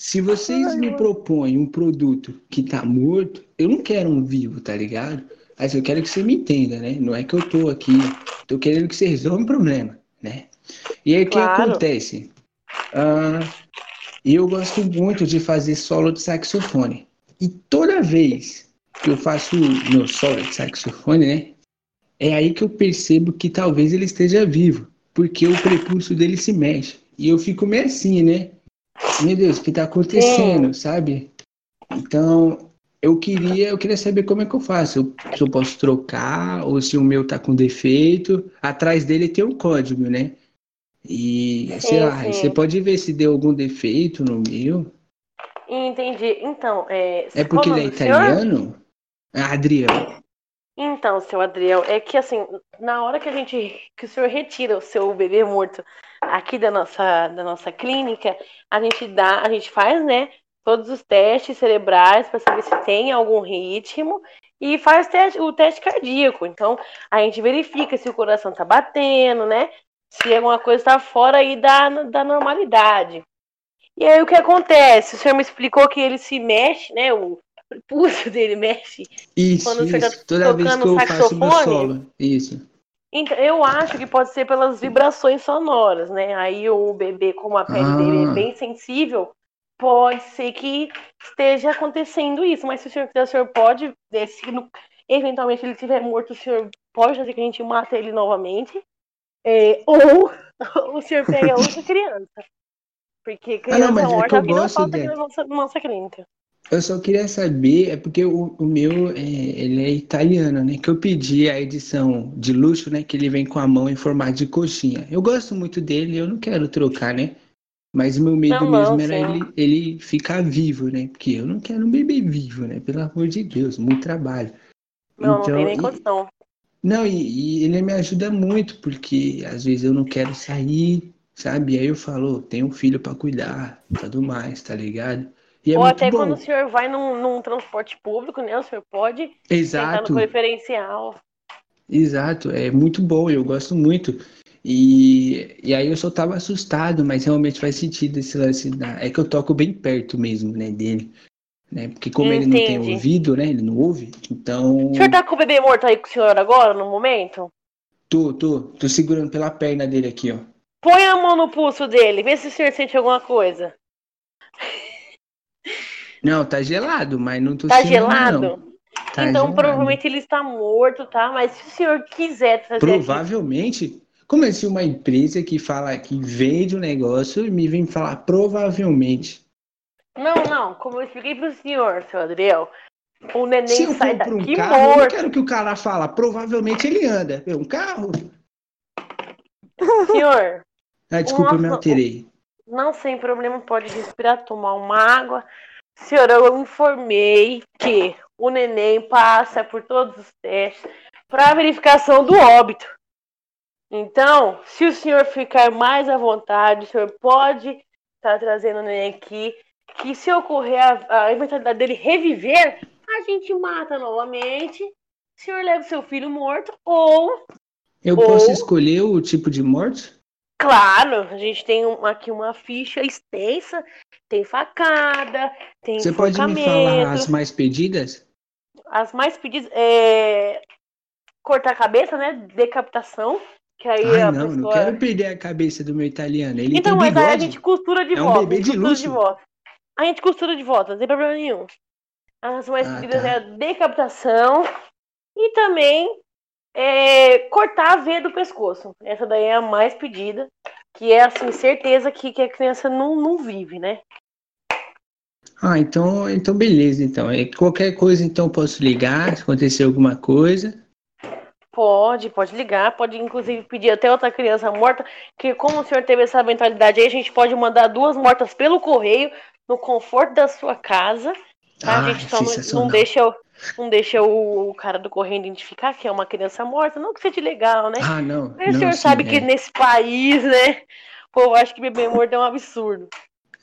S1: se vocês me propõem um produto que tá morto, eu não quero um vivo, tá ligado? Mas eu quero que você me entenda, né? Não é que eu tô aqui, tô querendo que você resolva um problema, né? E aí o que
S2: Claro.
S1: acontece? Ah, eu gosto muito de fazer solo de saxofone. E toda vez que eu faço meu solo de saxofone, né? É aí que eu percebo que talvez ele esteja vivo. Porque o prepúcio dele se mexe. E eu fico meio assim, né? Meu Deus, o que tá acontecendo, sabe? Então, eu queria, eu queria saber como é que eu faço. Eu- se eu posso trocar, ou se o meu tá com defeito. Atrás dele tem um código, né? E, sei
S2: Sim,
S1: lá,
S2: sim.
S1: você pode ver se deu algum defeito no meu.
S2: Entendi. Então, é.
S1: É porque ele é
S2: do senhor?
S1: italiano? Ah, Adriano.
S2: Então, seu Adriel, é que assim, na hora que a gente, que o senhor retira o seu bebê morto aqui da nossa, da nossa clínica, a gente dá, a gente faz, né, todos os testes cerebrais para saber se tem algum ritmo e faz teste, o teste cardíaco. Então, a gente verifica se o coração tá batendo, né, se alguma coisa tá fora aí da, da normalidade. E aí o que acontece? O senhor me explicou que ele se mexe, né, o pulso dele mexe
S1: Isso,
S2: Quando você tá
S1: isso. Toda vez que
S2: tocando
S1: eu faço meu
S2: saxofone?
S1: solo. Isso.
S2: Então, eu acho que pode ser pelas vibrações sonoras, né? Aí o bebê, como a pele dele é
S1: Ah.
S2: bem sensível, pode ser que esteja acontecendo isso, mas se o senhor quiser, o senhor pode, se no- eventualmente ele estiver morto, o senhor pode fazer que a gente mata ele novamente, é, ou o senhor pega outra criança. Porque criança
S1: mas é que
S2: morta
S1: eu
S2: aqui não falta aqui na nossa, na nossa clínica.
S1: Eu só queria saber, é porque o, o meu, é, ele é italiano, né? Que eu pedi a edição de luxo, né? Que ele vem com a mão em formato de coxinha. Eu gosto muito dele, eu não quero trocar, né? Mas o meu medo
S2: Não, não,
S1: mesmo era
S2: sim.
S1: ele, ele ficar vivo, né? Porque eu não quero um bebê vivo, né? Pelo amor de Deus, muito trabalho.
S2: Não, não tem nem
S1: e-
S2: condição.
S1: Não, e, e ele me ajuda muito, porque às vezes eu não quero sair, sabe? Aí eu falo, "Ô, tem um filho pra cuidar, tudo mais, tá ligado? E é
S2: Ou até
S1: bom.
S2: quando o senhor vai num, num transporte público, né? O senhor pode sentar no
S1: Exato,
S2: preferencial.
S1: exato, é muito bom, eu gosto muito. E, e aí eu só tava assustado, mas realmente faz sentido esse lance da... É que eu toco bem perto mesmo, né, dele. Né? Porque como ele não tem
S2: Entendi.
S1: ouvido, né? Ele não ouve, então...
S2: O senhor tá com o bebê morto aí com o senhor agora, no momento?
S1: Tô, tô, tô segurando pela perna dele aqui, ó.
S2: Põe a mão no pulso dele, vê se o senhor sente alguma coisa.
S1: Não, tá gelado, mas não tô
S2: Tá gelado?
S1: não. Tá
S2: então
S1: gelado.
S2: provavelmente ele está morto, tá? Mas se o senhor quiser trazer aqui-
S1: Provavelmente. Como é se uma empresa que fala que vende o negócio e me vem falar provavelmente.
S2: Não, não, como eu expliquei pro senhor, seu Adriel, o neném
S1: Se eu
S2: sai
S1: compro um
S2: daqui
S1: carro, eu não
S2: morto.
S1: quero que o cara fala, provavelmente ele anda. É um carro?
S2: Senhor,
S1: Ah, desculpa, eu me alterei.
S2: não sem problema, pode respirar, tomar uma água. Senhor, eu informei que o neném passa por todos os testes para verificação do óbito. Então, se o senhor ficar mais à vontade, o senhor pode estar trazendo o neném aqui, que se ocorrer a, a eventualidade dele reviver, a gente mata novamente. O senhor leva o seu filho morto, ou,
S1: Eu
S2: Ou-
S1: posso escolher o tipo de morte?
S2: claro, a gente tem aqui uma ficha extensa, tem facada, tem
S1: Você pode me falar as mais pedidas?
S2: As mais pedidas é cortar a cabeça, né? Decapitação. Que aí
S1: Ai,
S2: a
S1: não, não
S2: pessoa.
S1: quero perder a cabeça do meu italiano. Ele
S2: então, mas aí a gente costura de
S1: É um
S2: volta.
S1: bebê
S2: a gente
S1: de
S2: costura
S1: luxo.
S2: de volta. A gente costura de volta, não tem problema nenhum. As mais
S1: Ah,
S2: pedidas
S1: tá.
S2: é a decapitação e também é, cortar a veia do pescoço. Essa daí é a mais pedida. Que é assim, certeza que, que a criança não, não vive, né?
S1: Ah, então, então beleza, então. É, qualquer coisa, então, posso ligar se acontecer alguma coisa.
S2: Pode, pode ligar, pode inclusive pedir até outra criança morta, que como o senhor teve essa mentalidade aí, a gente pode mandar duas mortas pelo correio, no conforto da sua casa, tá?
S1: Ah,
S2: a gente só não, não deixa, não deixa o, cara do correio identificar que é uma criança morta, não que seja legal, né?
S1: Ah, não.
S2: Mas o senhor
S1: sim,
S2: sabe
S1: é.
S2: que nesse país, né, pô, eu acho que bebê morto é um absurdo.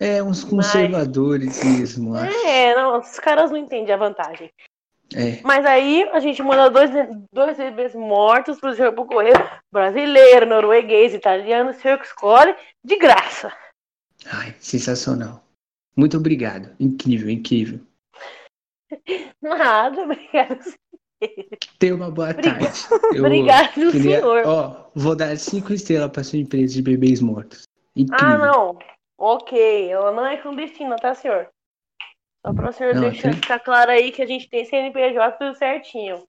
S1: É, uns conservadores mesmo, acho.
S2: É, não, os caras não entendem a vantagem.
S1: É.
S2: Mas aí a gente manda dois, dois bebês mortos pro senhor pro correio brasileiro, norueguês, italiano, o senhor que escolhe, de graça.
S1: Ai, sensacional. Muito obrigado. Incrível, incrível.
S2: Nada, obrigado.
S1: Tenha uma boa
S2: Obrigada.
S1: tarde. Eu
S2: Obrigado,
S1: queria-
S2: senhor.
S1: Ó, vou dar cinco estrelas para sua empresa de bebês mortos. Incrível.
S2: Ah, não. Ok, ela não é clandestina, tá, senhor? Só pra o senhor
S1: Não,
S2: deixar
S1: tem-
S2: ficar claro aí que a gente tem CNPJ tudo certinho.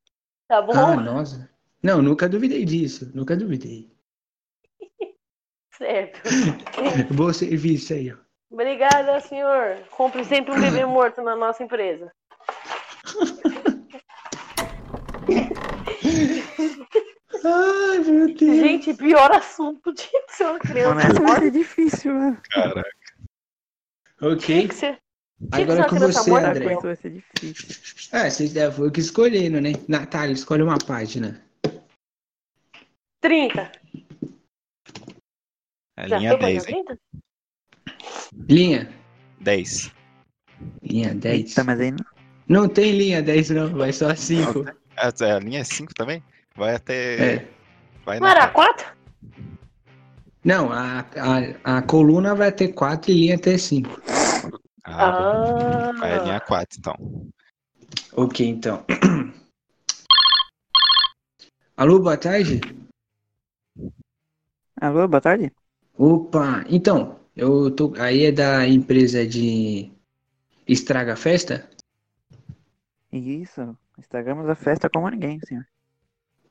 S2: Tá bom?
S1: Ah, nossa. Não, nunca duvidei disso. Nunca duvidei.
S2: Certo.
S1: Bom serviço aí, ó.
S2: Obrigada, senhor. Compre sempre um bebê morto na nossa empresa.
S1: Ai, meu Deus.
S2: Gente, pior assunto de ser uma criança
S4: Mano, ser difícil, né?
S3: Caraca.
S1: Ok.
S2: que ser. Que
S1: Agora
S2: uma
S1: com você,
S2: morta,
S1: André.
S4: Vai ser difícil.
S1: Ah, vocês devem foi eu que escolhendo, né? Natália, escolhe uma página.
S2: 30.
S3: A
S2: Já
S3: linha
S2: foi pra
S3: 10, hein?
S2: 30?
S1: Linha.
S3: 10.
S1: Linha 10.
S4: Tá, mas aí não.
S1: Não tem linha 10, não. Vai só 5.
S3: Ah, a linha é 5 também? Vai até.
S1: É.
S3: Vai
S2: Não era
S3: na
S2: 4?
S1: Não, a, a, a coluna vai ter 4 e linha até 5.
S3: Ah.
S2: Ah.
S3: vai a linha 4, então.
S1: Ok, então. Alô, boa tarde?
S4: Alô, boa tarde?
S1: Opa, então, Eu tô. Aí é da empresa de Estraga Festa?
S4: Isso. Estragamos a festa como ninguém, senhor.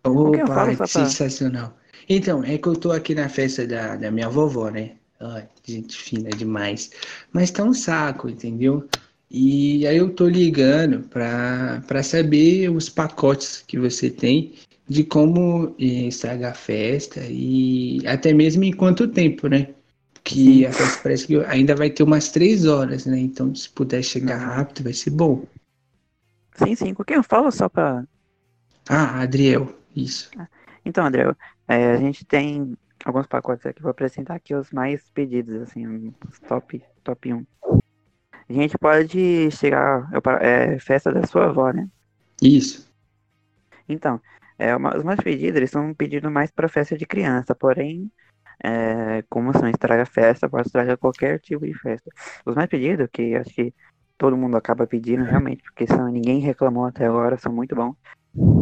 S1: Opa,
S4: pra-
S1: sensacional. Então, é que eu tô aqui na festa da, da minha vovó, né? Ai, gente fina demais. Mas tá um saco, entendeu? E aí eu tô ligando pra saber os pacotes que você tem de como eh, estragar a festa e até mesmo em quanto tempo, né? Que a festa parece que ainda vai ter umas três horas, né? Então, se puder chegar rápido, vai ser bom.
S4: Sim, sim. Com quem eu falo só pra.
S1: Ah, Adriel, isso.
S4: Então, André, é, a gente tem alguns pacotes aqui. Vou apresentar aqui os mais pedidos, assim, os top, top 1. A gente pode chegar. É festa da sua avó, né?
S1: Isso.
S4: Então, é, uma- os mais pedidos, eles são pedidos mais para festa de criança, porém, é, como são estraga festa, pode estragar qualquer tipo de festa. Os mais pedidos, que acho que todo mundo acaba pedindo realmente, porque são, ninguém reclamou até agora, são muito bons.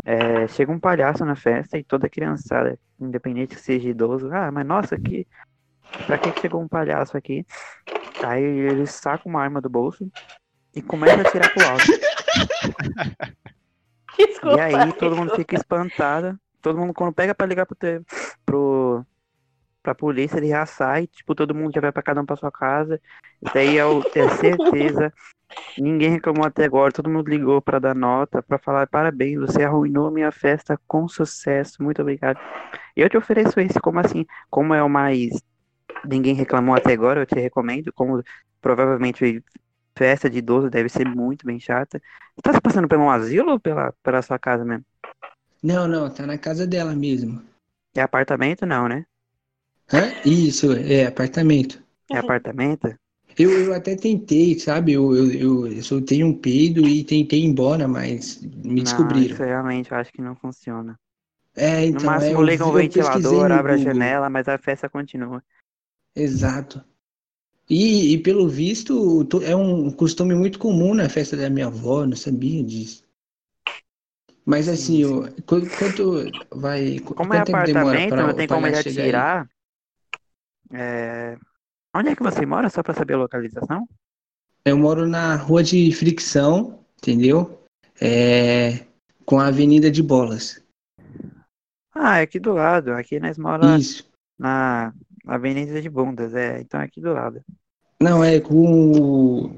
S4: É, chega um palhaço na festa e toda criançada, independente que seja idoso, ah, mas nossa, que, pra que chegou um palhaço aqui? Aí ele saca uma arma do bolso e começa a atirar pro alto.
S2: Desculpa.
S4: E aí todo mundo fica espantado. Todo mundo quando pega pra ligar pro, te- pro pra polícia, ele já sai, tipo, todo mundo já vai pra cada um pra sua casa. Isso aí eu tenho certeza. Ninguém reclamou até agora, todo mundo ligou pra dar nota, pra falar parabéns, você arruinou minha festa com sucesso, muito obrigado. Eu te ofereço esse, como assim, como é o mais ninguém reclamou até agora, eu te recomendo, como provavelmente festa de idoso deve ser muito bem chata. Você tá se passando por um asilo ou pela, pela sua casa mesmo?
S1: Não, não, tá na casa dela mesmo.
S4: É apartamento não, né?
S1: Hã? Isso, é apartamento.
S4: É apartamento?
S1: Eu, eu até tentei, sabe? Eu, eu, eu, eu soltei um peido e tentei ir embora, mas me
S4: Não,
S1: descobriram.
S4: isso realmente eu acho que não funciona.
S1: É,
S4: No
S1: então, é,
S4: máximo
S1: eu
S4: liga um ventilador,
S1: no
S4: abre a janela, mas a festa continua.
S1: Exato. E, e pelo visto, to- é um costume muito comum na festa da minha avó, não sabia disso. Mas assim,
S4: Sim,
S1: eu- quanto, vai.
S4: Como é
S1: quanto demora
S4: apartamento,
S1: pra-
S4: não tem como
S1: aí?
S4: atirar. É... Onde é que você mora, só pra saber a localização?
S1: Eu moro na rua de fricção, entendeu? É, com a Avenida de Bolas.
S4: Ah, é aqui do lado. Aqui nós moramos na Avenida de Bundas, é. Então é aqui do lado.
S1: Não, é com. o-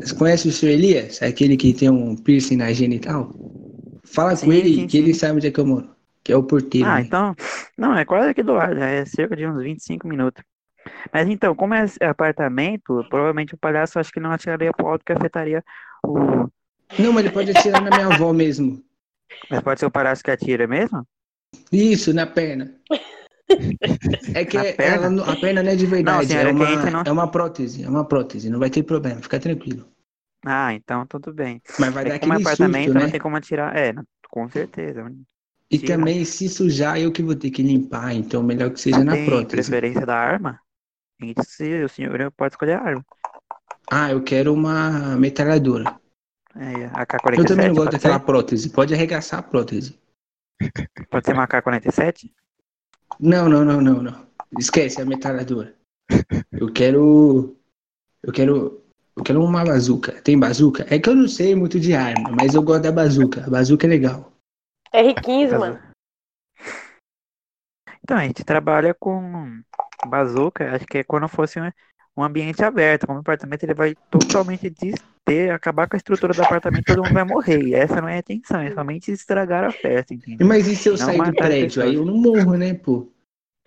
S1: Você conhece o seu Elias? Aquele que tem um piercing na genital? Fala
S4: Sim,
S1: com ele
S4: sim,
S1: que ele
S4: sim.
S1: sabe onde é que eu moro. Que é o porteiro.
S4: Ah,
S1: né?
S4: então. Não, é quase aqui do lado, é cerca de uns 25 minutos. Mas então, como é apartamento, provavelmente o palhaço acho que não atiraria pro alto que afetaria o.
S1: Não, mas ele pode atirar na minha avó mesmo.
S4: Mas pode ser o palhaço que atira mesmo?
S1: Isso, na perna. É que
S4: Na
S1: ela
S4: perna?
S1: não- a perna não é de verdade,
S4: senhora,
S1: é,
S4: que
S1: uma,
S4: a não-
S1: é uma prótese, é uma prótese, não vai ter problema, fica tranquilo.
S4: Ah, então tudo bem.
S1: Mas vai
S4: É
S1: dar
S4: é
S1: aquele
S4: apartamento,
S1: susto,
S4: não
S1: né?
S4: tem como atirar. É, não- com certeza.
S1: E
S4: tira.
S1: também, se sujar, eu que vou ter que limpar, então melhor que seja na
S4: Tem
S1: prótese.
S4: preferência da arma? E se o senhor pode escolher a arma.
S1: Ah, eu quero uma metralhadora.
S4: É, AK-47?
S1: Eu também não gosto daquela
S4: ser?
S1: prótese, pode arregaçar a prótese.
S4: pode ser uma AK-47?
S1: Não, não, não, não, não. Esquece a metralhadora. Eu quero. Eu quero. Eu quero uma bazuca. Tem bazuca? É que eu não sei muito de arma, mas eu gosto da bazuca. A bazuca é legal.
S2: R15, mano.
S4: Então, a gente trabalha com bazuca, acho que é quando fosse um, um ambiente aberto. Como apartamento, ele vai totalmente dester, acabar com a estrutura do apartamento, todo mundo vai morrer. E essa não é a intenção, é somente estragar a festa, entendeu?
S1: Mas e se eu
S4: Não
S1: sair do prédio? Aí eu não morro, né, pô?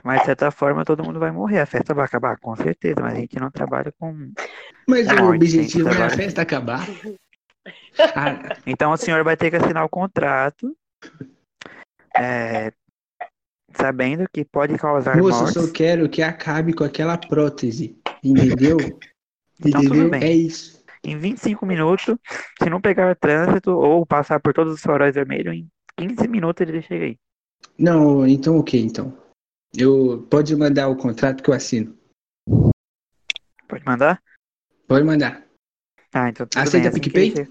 S4: Mas de certa forma todo mundo vai morrer. A festa vai acabar, com certeza, mas a gente não trabalha com.
S1: Mas
S4: É
S1: o
S4: morte,
S1: objetivo é a festa acabar. Ah,
S4: Então o senhor vai ter que assinar o contrato. é, sabendo que pode causar
S1: moço, eu só quero que acabe com aquela prótese. Entendeu?
S4: Então,
S1: Entendeu? É isso.
S4: Em 25 minutos, se não pegar trânsito ou passar por todos os faróis vermelhos, em 15 minutos ele chega aí.
S1: Não, então ok, então. Eu pode mandar o contrato que eu assino.
S4: Pode mandar?
S1: Pode mandar.
S4: Ah, então tudo
S1: Aceita
S4: bem. assim que
S1: PicPay?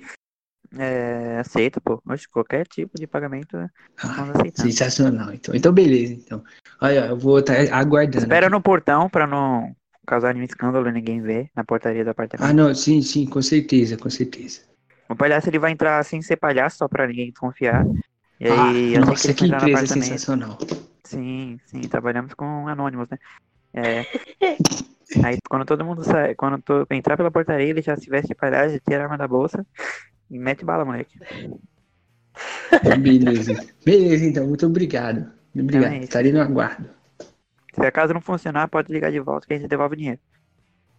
S4: É, aceita, pô. Oxe, qualquer tipo de pagamento né?
S1: Ah, sensacional, então. Então beleza, então. Olha, eu vou estar aguardando.
S4: Espera
S1: aqui.
S4: no portão pra não causar nenhum escândalo, ninguém vê na portaria do apartamento.
S1: Ah, não, sim, sim, com certeza, com certeza.
S4: O palhaço ele vai entrar sem ser palhaço, só pra ninguém desconfiar. E aí,
S1: Ah,
S4: assim
S1: nossa, que
S4: no
S1: empresa sensacional.
S4: Sim, sim, trabalhamos com anônimos, né? É, aí quando todo mundo sai, quando tu entrar pela portaria, ele já se veste de palhaço, tira a arma da bolsa e mete bala, moleque.
S1: Beleza. Beleza, então, muito obrigado. Obrigado,
S4: é
S1: estarei no aguardo.
S4: Se a casa não funcionar, pode ligar de volta que a gente devolve o dinheiro.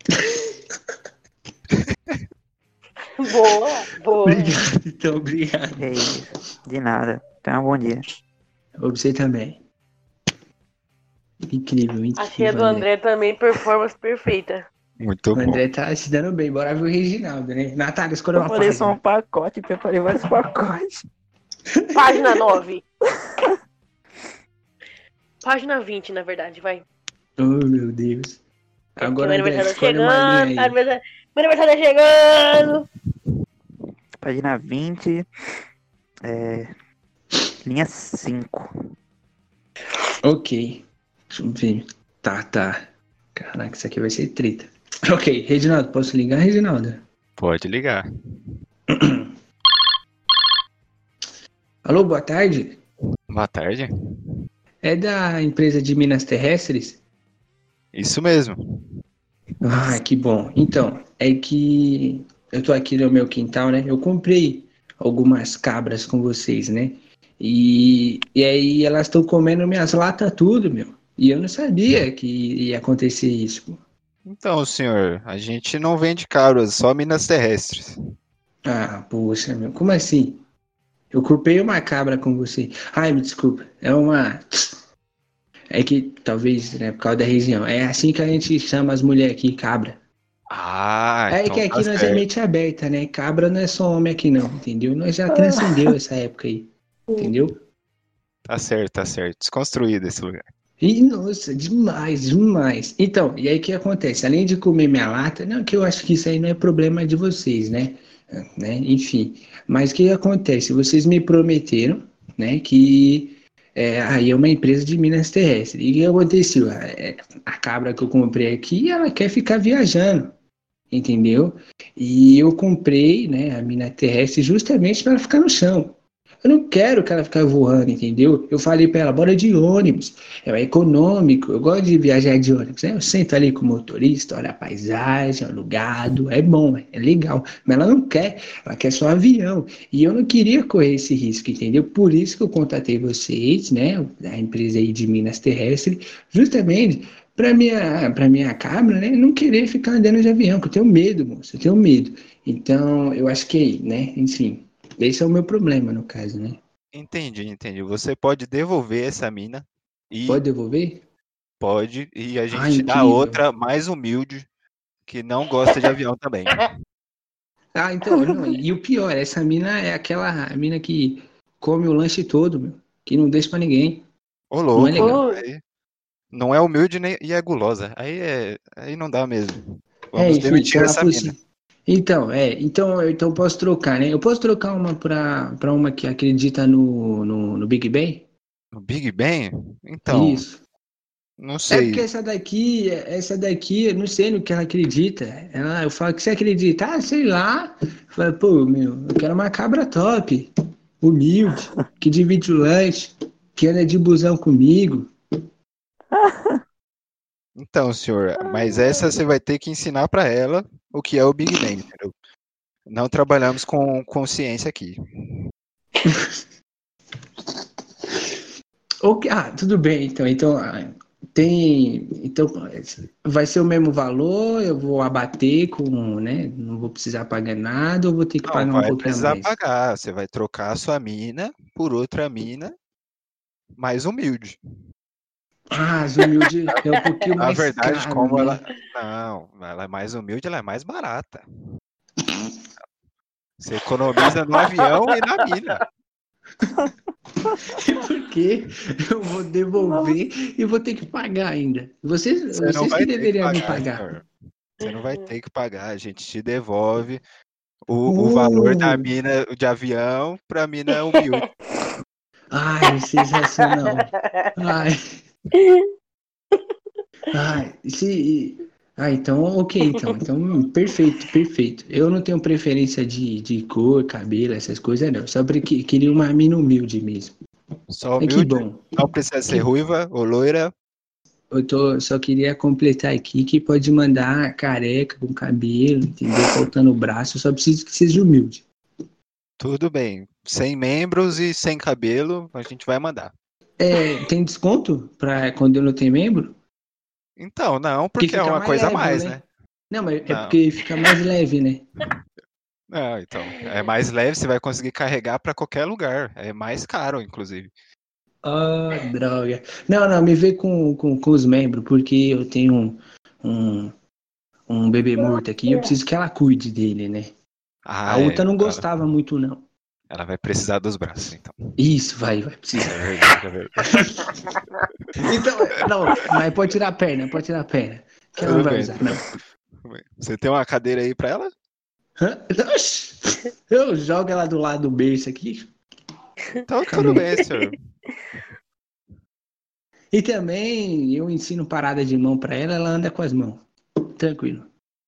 S2: Boa, boa.
S1: Obrigado, então, obrigado.
S4: É isso. De nada. Então, bom dia.
S1: Você também. Incrível, incrível.
S2: Achei a do André também, performance perfeita.
S3: Muito
S1: O
S3: bom.
S1: André tá se dando bem. Bora ver o Reginaldo, né? Natália, escolha uma
S4: Preparei só um
S1: página.
S4: pacote, preparei vários pacotes.
S2: Página 9. Página 20, na verdade, vai.
S1: Oh, meu Deus. Agora,
S2: meu
S1: André,
S2: aniversário tá chegando.
S1: linha aí.
S2: aniversário- Meu aniversário tá chegando.
S4: Página 20. É, linha 5.
S1: Ok. Deixa eu ver. Tá, tá. Caraca, isso aqui vai ser treta. Ok, Reginaldo, posso ligar, Reginaldo?
S3: Pode ligar.
S1: Alô, boa tarde.
S3: Boa tarde.
S1: É da empresa de Minas Terrestres?
S3: Isso mesmo.
S1: Ah, que bom. Então, é que eu tô aqui no meu quintal, né? Eu comprei algumas cabras com vocês, né? E, e aí elas estão comendo minhas latas tudo, meu. E eu não sabia que ia acontecer isso.
S3: Então, senhor, a gente não vende cabras, só minas terrestres.
S1: Ah, poxa, meu. Como assim? Eu comprei uma cabra com você. Ai, me desculpa. É uma. É que talvez, né, por causa da região. É assim que a gente chama as mulheres aqui, cabra.
S3: Ah,
S1: É
S3: então
S1: que
S3: tá
S1: aqui nós é
S3: certo.
S1: mente aberta, né? Cabra não é só homem aqui, não, entendeu? Nós já transcendeu essa época aí, entendeu?
S3: Tá certo, tá certo. Desconstruído esse lugar.
S1: E, nossa, demais, demais. Então, e aí o que acontece? Além de comer minha lata, não, que eu acho que isso aí não é problema de vocês, né? né? Enfim, mas o que acontece? Vocês me prometeram, né, que é, aí é uma empresa de Minas Terrestres. E o que aconteceu? A, é, a cabra que eu comprei aqui, ela quer ficar viajando, entendeu? E eu comprei, né, a Minas Terrestre justamente para ficar no chão. Eu não quero que ela fique voando, entendeu? Eu falei para ela, bora de ônibus. É econômico, eu gosto de viajar de ônibus. Né? Eu sento ali com o motorista, olha a paisagem, olha o gado, é bom, é legal. Mas ela não quer, ela quer só avião. E eu não queria correr esse risco, entendeu? Por isso que eu contatei vocês, né? A empresa aí de Minas Terrestre, justamente para minha, para minha cabra, né? Não querer ficar andando de avião, que eu tenho medo, moço, eu tenho medo. Então, eu acho que, né? Enfim, esse é o meu problema, no caso, né?
S3: Entendi, entendi. Você pode devolver essa mina e
S1: Pode devolver?
S3: pode e a gente
S1: Ah,
S3: dá outra mais humilde que não gosta de avião também.
S1: Ah, então, não, e o pior, essa mina é aquela mina que come o lanche todo, meu, que não deixa pra ninguém.
S3: Ô louco,
S1: é legal.
S3: aí não é humilde nem e é gulosa. Aí é, aí não dá mesmo.
S1: É,
S3: Vamos
S1: enfim,
S3: demitir essa mina.
S1: Então, é, então, eu- então posso trocar, né? Eu posso trocar uma pra, pra uma que acredita no, no, no Big Bang?
S3: No Big Bang? Então,
S1: Isso.
S3: não
S1: É
S3: sei.
S1: porque essa daqui, essa daqui, eu não sei no que ela acredita. Ela, eu falo que você acredita, ah, sei lá. Eu falo, pô, meu, eu quero uma cabra top, humilde, que divide o lanche, que anda de busão comigo.
S3: Então, senhor, mas essa você vai ter que ensinar pra ela o que é o Big Bang, entendeu? Não trabalhamos com consciência aqui.
S1: Ok, ah, tudo bem, então. Então, ah, tem. Então, vai ser o mesmo valor, eu vou abater com, né? Não vou precisar pagar nada, ou vou ter que
S3: Não,
S1: pagar um
S3: vai
S1: pouquinho a
S3: precisar
S1: mais?
S3: pagar. Você vai trocar a sua mina por outra mina mais humilde.
S1: Ah, as humilde é um pouquinho
S3: Na
S1: mais
S3: verdade,
S1: caro,
S3: como
S1: né?
S3: ela. Não, ela é mais humilde, ela é mais barata. Você economiza no avião e na mina.
S1: Porque eu vou devolver e vou ter que pagar ainda. Vocês,
S3: Você não
S1: vocês
S3: vai
S1: que
S3: ter que
S1: deveriam me
S3: pagar,
S1: pagar.
S3: senhor. Você não vai ter que pagar, a gente te devolve o, o valor da
S1: Uh.
S3: mina de avião pra mina humilde.
S1: Ai, sensacional. Ai. Ai, se. Ah, então, ok, então. Então, perfeito, perfeito. Eu não tenho preferência de, de cor, cabelo, essas coisas, não. Só porque queria uma mina humilde mesmo.
S3: Só
S1: É que
S3: humilde,
S1: bom.
S3: não precisa ser ruiva ou loira.
S1: Eu tô, só queria completar aqui que pode mandar careca com cabelo, entendeu? Faltando o braço, eu só preciso que seja humilde.
S3: Tudo bem. Sem membros e sem cabelo, a gente vai mandar.
S1: É, tem desconto pra quando eu não tenho membro?
S3: Então, não, porque é
S1: fica
S3: uma coisa a mais,
S1: né?
S3: né?
S1: Não, mas é
S3: Não.
S1: porque fica mais leve, né?
S3: Não, então, é mais leve, você vai conseguir carregar pra qualquer lugar. É mais caro, inclusive.
S1: Ah, droga. Não, não, me vê com, com, com os membros, porque eu tenho um, um, um bebê morto aqui, eu preciso que ela cuide dele, né?
S3: Ah,
S1: A outra
S3: é,
S1: não
S3: ela-
S1: gostava muito, não.
S3: Ela vai precisar dos braços, então.
S1: Isso, vai, vai precisar.
S3: É verdade, é verdade.
S1: Então, não, mas pode tirar a perna, pode tirar a perna. Que ela não vai
S3: bem,
S1: usar, não.
S3: Você tem uma cadeira aí pra ela?
S1: Eu jogo ela do lado do berço aqui.
S3: Então, tudo bem, senhor.
S1: E também eu ensino parada de mão pra ela, ela anda com as mãos. Tranquilo.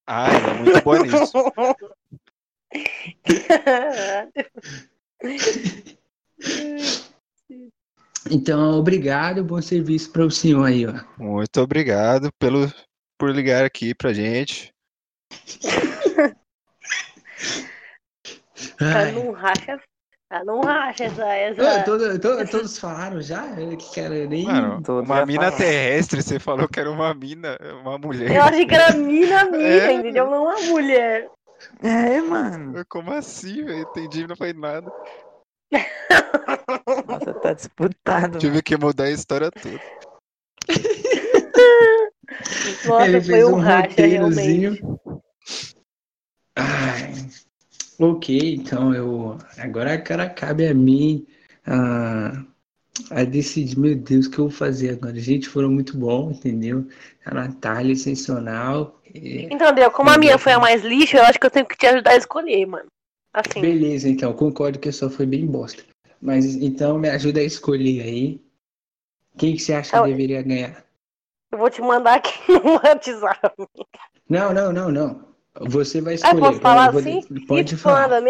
S3: Ah, ela é muito boa nisso.
S1: Então, obrigado, bom serviço para o senhor aí, ó.
S3: Muito obrigado pelo, por ligar aqui pra gente.
S2: Tá num racha. Tá num racha essa.
S1: Ô,
S2: essa...
S1: todo- to- todos falaram já? Eu que quero nem.
S3: Mano, uma mina
S4: falaram.
S3: terrestre, você falou que era uma mina, uma mulher.
S2: Eu achei que era mina, mina,
S3: É.
S2: entendeu? Não uma mulher.
S4: É, mano.
S3: Como assim, velho? Entendi, não foi nada.
S4: Nossa, tá disputado.
S3: Tive que mudar a história toda.
S2: Nossa,
S1: Ele
S2: foi
S1: fez
S2: um
S1: um
S2: racha,
S1: roteirozinho.
S2: realmente.
S1: Ai. Ok, então eu. Agora, cara, cabe a mim a, a decidir, meu Deus, o que eu vou fazer agora? Gente, foram muito bom, entendeu? A Natália, sensacional. É,
S2: Então, André, como a minha foi a mais lixo, eu acho que eu tenho que te ajudar a escolher, mano. Assim.
S1: Beleza, então, concordo que a sua foi bem bosta. Mas então me ajuda a escolher aí. Quem que você acha que
S2: Eu-
S1: deveria ganhar?
S2: Eu vou te mandar aqui no WhatsApp.
S1: Não, não, não, não. Você vai
S2: Ah,
S1: escolher.
S2: posso falar
S1: Eu vou-
S2: assim?
S1: Pode falar.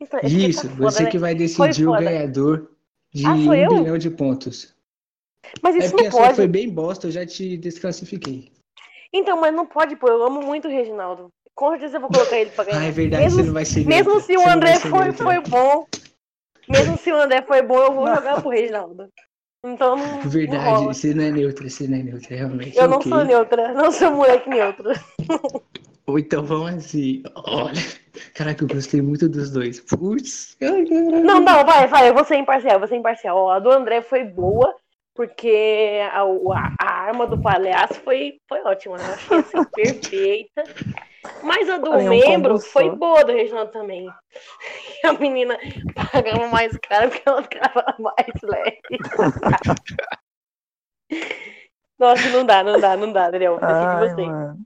S2: Então, esse aqui
S1: Isso,
S2: tá foda,
S1: você
S2: né?
S1: que vai decidir o
S2: foda.
S1: ganhador de
S2: Ah,
S1: um
S2: eu?
S1: bilhão de pontos.
S2: Mas
S1: É
S2: isso
S1: porque
S2: não
S1: a sua
S2: pode.
S1: foi bem bosta, eu já te desclassifiquei.
S2: Então, mas não pode, pô. Eu amo muito o Reginaldo. Com certeza eu vou colocar ele pra ganhar.
S1: Ah, é verdade,
S2: mesmo
S1: você não vai ser
S2: mesmo se o
S1: não
S2: André foi, foi bom. Mesmo se o André foi bom, eu vou jogar pro Reginaldo. Então não. não
S1: Verdade,
S2: rola.
S1: você não é neutra, você não é neutra, realmente.
S2: Eu não sou neutra, não sou moleque neutro.
S1: Ou então vamos assim. Olha, caraca, eu gostei muito dos dois. Putz.
S2: Não, não, vai, vai, eu vou ser imparcial, eu vou ser imparcial. Ó, a do André foi boa, porque a, a- a arma do palhaço foi, foi ótima, né? Eu achei assim, perfeita. Mas a do
S4: é um
S2: membro
S4: combo
S2: foi boa do Reginaldo também. E a menina pagava mais caro porque ela ficava mais leve. Nossa, não dá, não dá, não dá, Daniel.
S4: Ai,
S2: você.
S4: mano.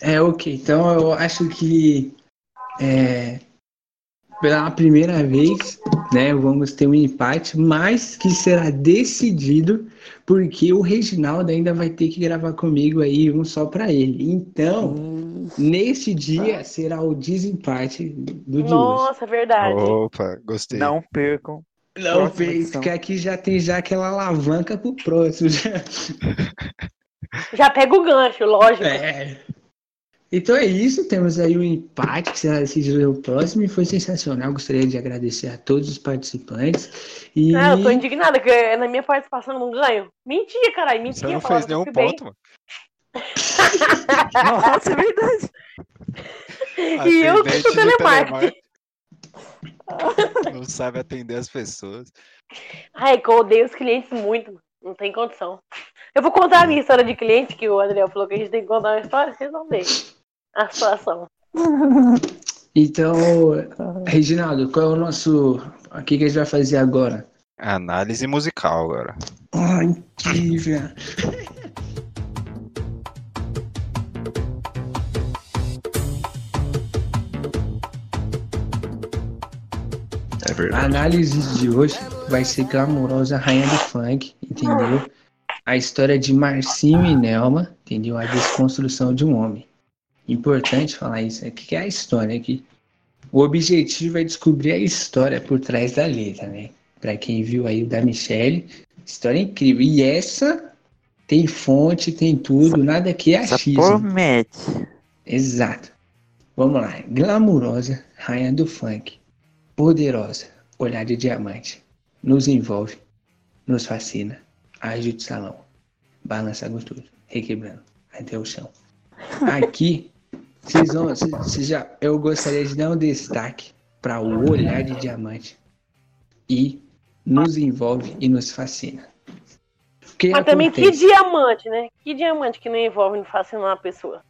S1: É, ok. Então eu acho que é, pela primeira vez, né, vamos ter um empate, mas que será decidido porque o Reginaldo ainda vai ter que gravar comigo aí um só para ele. Então,
S4: Hum,
S1: nesse dia será o desempate do hoje.
S2: Nossa, verdade.
S3: Opa, gostei.
S4: Não percam.
S1: Não,
S4: edição.
S1: porque aqui já tem já aquela alavanca pro próximo. já.
S2: Já pega o gancho, lógico.
S1: É. Então é isso, temos aí o empate que será decidido no próximo e foi sensacional. Gostaria de agradecer a todos os participantes. E
S2: Ah, eu tô indignada, que na minha participação eu não ganho. Mentira, caralho,
S3: Você
S2: mentira.
S3: não
S2: falaram
S3: fez nenhum ponto, mano.
S4: Nossa, é verdade.
S2: E eu que sou telemarketing.
S3: telemarketing. Não sabe atender as pessoas.
S2: Ai, que eu odeio os clientes muito, mano. Não tem condição. Eu vou contar a minha história de cliente, que o Adriel falou que a gente tem que contar uma história, vocês vão ver a situação.
S1: então, Reginaldo, qual é o nosso. O que, que a gente vai fazer agora?
S3: Análise musical agora.
S1: Ai, incrível.
S3: É
S1: A
S3: verdade.
S1: análise de hoje vai ser glamourosa Rainha do Funk, entendeu? A história de Marcinho e Nelma, entendeu? A desconstrução de um homem. Importante falar isso aqui, que é a história aqui. O objetivo é descobrir a história por trás da letra, né? Para quem viu aí o da Michelle, história incrível. E essa tem fonte, tem tudo, nada aqui é
S4: Essa
S1: achismo.
S4: promete.
S1: Exato. Vamos lá. Glamurosa, rainha do funk. Poderosa, olhar de diamante. Nos envolve, nos fascina. Age de salão. Balança gostoso, requebrando até o chão. Aqui, vocês vão, vocês- já, eu gostaria de dar um destaque para o olhar de diamante. E nos envolve e nos fascina. Que
S2: Mas também que
S1: acontece?
S2: diamante, né? Que diamante que não envolve não fascina uma pessoa.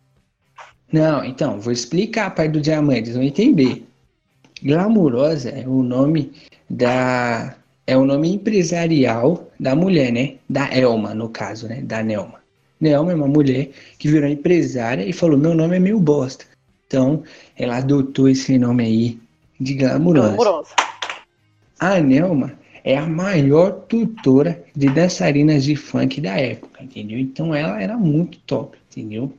S1: Não, então, vou explicar a parte do diamante, vocês vão entender. Glamurosa é o nome da. É o nome empresarial da mulher, né? Da Elma, no caso, né? Da Nelma. Nelma é uma mulher que virou empresária e falou: Meu nome é meio bosta. Então, ela adotou esse nome aí de glamurosa.
S2: Glamurosa.
S1: A Nelma é a maior tutora de dançarinas de funk da época, entendeu? Então, ela era muito top, entendeu?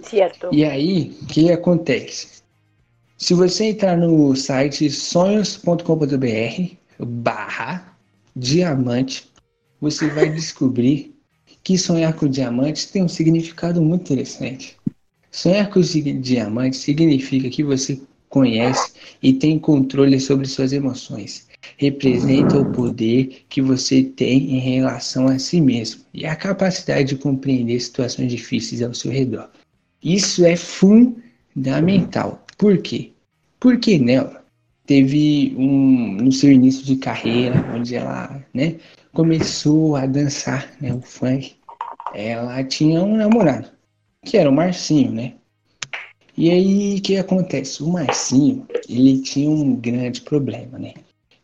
S2: Certo.
S1: E aí, o que acontece? Se você entrar no site sonhos.com.br barra diamante, você vai descobrir que sonhar com diamantes tem um significado muito interessante. Sonhar com di- diamantes significa que você conhece e tem controle sobre suas emoções. Representa o poder que você tem em relação a si mesmo e a capacidade de compreender situações difíceis ao seu redor. Isso é fundamental. Por quê? Porque nela teve um no seu início de carreira, onde ela, né, começou a dançar, né, o funk. Ela tinha um namorado, que era o Marcinho, né? E aí o que acontece? O Marcinho, ele tinha um grande problema, né?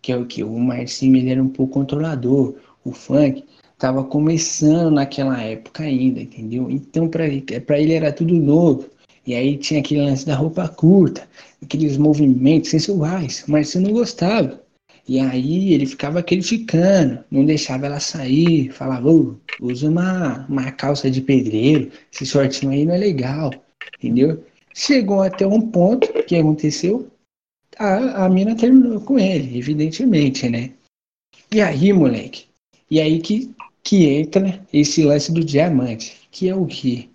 S1: Que é o que o Marcinho ele era um pouco controlador. O funk tava começando naquela época ainda, entendeu? Então para ele, era tudo novo. E aí tinha aquele lance da roupa curta, aqueles movimentos sensuais, mas você não gostava. E aí ele ficava criticando, não deixava ela sair, falava, "Ô, usa uma, uma calça de pedreiro, esse shortinho aí não é legal, entendeu? Chegou até um ponto, que aconteceu? A, a mina terminou com ele, evidentemente, né? E aí, moleque, e aí que, que entra esse lance do diamante, que é o quê?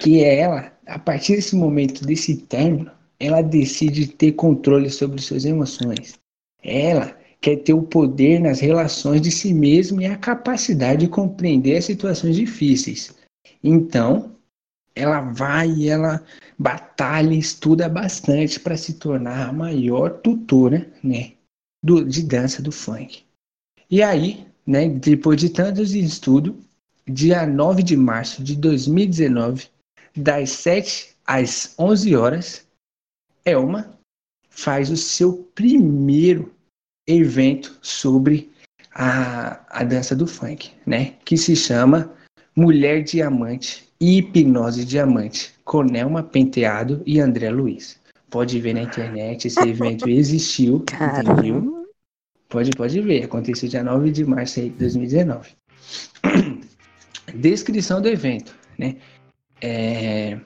S1: Que é ela, a partir desse momento, desse término, ela decide ter controle sobre suas emoções. Ela quer ter o poder nas relações de si mesma e a capacidade de compreender as situações difíceis. Então, ela vai e ela batalha, estuda bastante para se tornar a maior tutora, né, do, de dança do funk. E aí, né, depois de tantos estudos, dia 9 de março de 2019, das 7 às 11 horas, Elma faz o seu primeiro evento sobre a, a dança do funk, né? Que se chama Mulher Diamante e Hipnose Diamante, com Nelma Penteado e André Luiz. Pode ver na internet, esse evento existiu, entendeu?
S4: Caramba.
S1: Pode, pode ver, aconteceu dia 9 de março de 2019. Descrição do evento, né? É,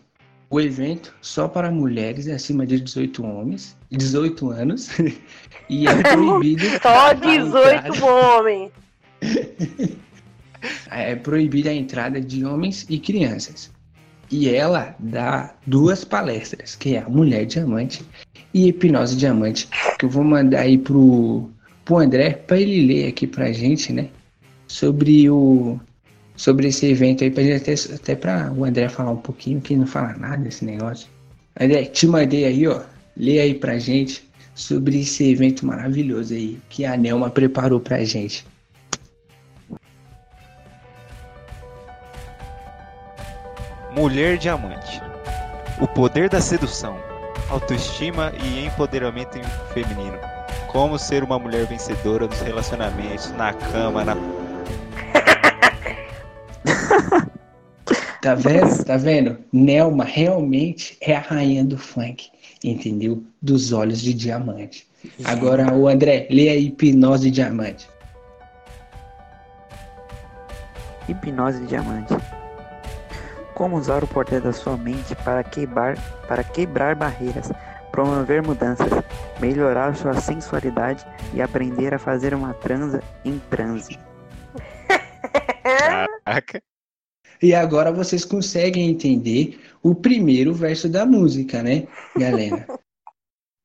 S1: o evento só para mulheres acima de 18 homens, 18 anos, e é proibido
S2: Só
S1: a
S2: 18
S1: entrada-
S2: homens.
S1: é proibida a entrada de homens e crianças. E ela dá duas palestras, que é a Mulher Diamante e Hipnose Diamante, que eu vou mandar aí pro, pro André para ele ler aqui pra gente, né? Sobre o sobre esse evento aí, pra gente até, até para o André falar um pouquinho, que ele não fala nada desse negócio. André, te mandei aí, ó. Lê aí pra gente sobre esse evento maravilhoso aí que a Nelma preparou pra gente.
S3: Mulher Diamante. O poder da sedução, autoestima e empoderamento feminino. Como ser uma mulher vencedora dos relacionamentos, na cama, na.
S1: Tá vendo? Tá vendo? Nelma realmente é a rainha do funk, entendeu? Dos olhos de diamante. Agora, o André, lê aí Hipnose Diamante.
S4: Hipnose de diamante. como usar o poder da sua mente para quebrar, para quebrar barreiras, promover mudanças, melhorar sua sensualidade e aprender a fazer uma transa em transe.
S3: Caraca.
S1: E agora vocês conseguem entender o primeiro verso da música, né, galera?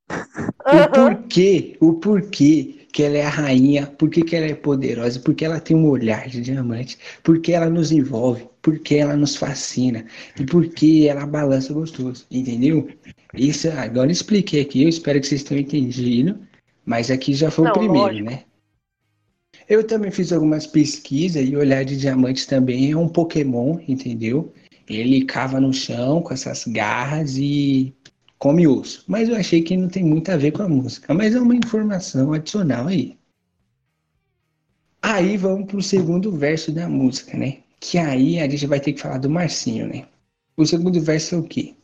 S1: O porquê, o porquê que ela é a rainha, por que ela é poderosa, porque ela tem um olhar de diamante, porque ela nos envolve, porque ela nos fascina e porque ela balança gostoso, entendeu? Isso agora eu expliquei aqui, eu espero que vocês tenham entendido, mas aqui já foi
S2: Não,
S1: o primeiro,
S2: lógico.
S1: né? Eu também fiz algumas pesquisas e olhar de diamante também é um Pokémon, entendeu? Ele cava no chão com essas garras e come osso. Mas eu achei que não tem muito a ver com a música. Mas é uma informação adicional aí. Aí vamos pro segundo verso da música, né? Que aí a gente vai ter que falar do Marcinho, né? O segundo verso é o quê?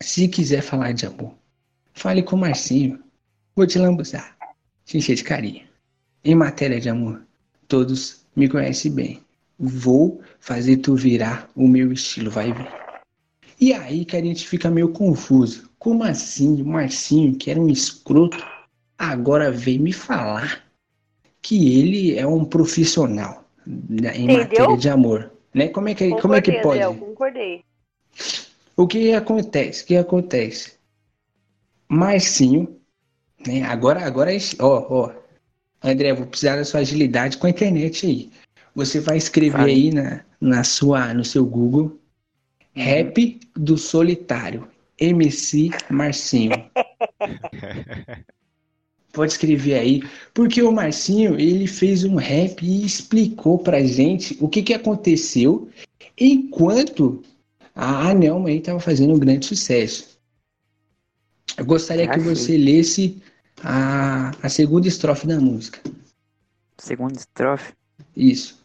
S1: Se quiser falar de amor, fale com o Marcinho. Vou te lambuzar, te encher de carinho. Em matéria de amor, todos me conhecem bem. Vou fazer tu virar o meu estilo, vai ver. E aí que a gente fica meio confuso. Como assim o Marcinho, que era um escroto, agora vem me falar que ele é um profissional na- em
S2: Entendeu?
S1: matéria de amor? Né? Como é que, como é que pode?
S2: Adel, concordei.
S1: O que acontece? O que acontece? Marcinho, né? Agora, agora, ó, ó, André, vou precisar da sua agilidade com a internet aí. Você vai escrever
S4: Fale.
S1: aí na, na sua, no seu Google, Rap do Solitário, MC Marcinho. Pode escrever aí, porque o Marcinho ele fez um rap e explicou pra gente o que, que aconteceu enquanto a Anelma aí estava fazendo um grande sucesso. Eu gostaria que
S4: Achei.
S1: você lesse a, a segunda estrofe da música.
S4: Segunda estrofe.
S1: Isso.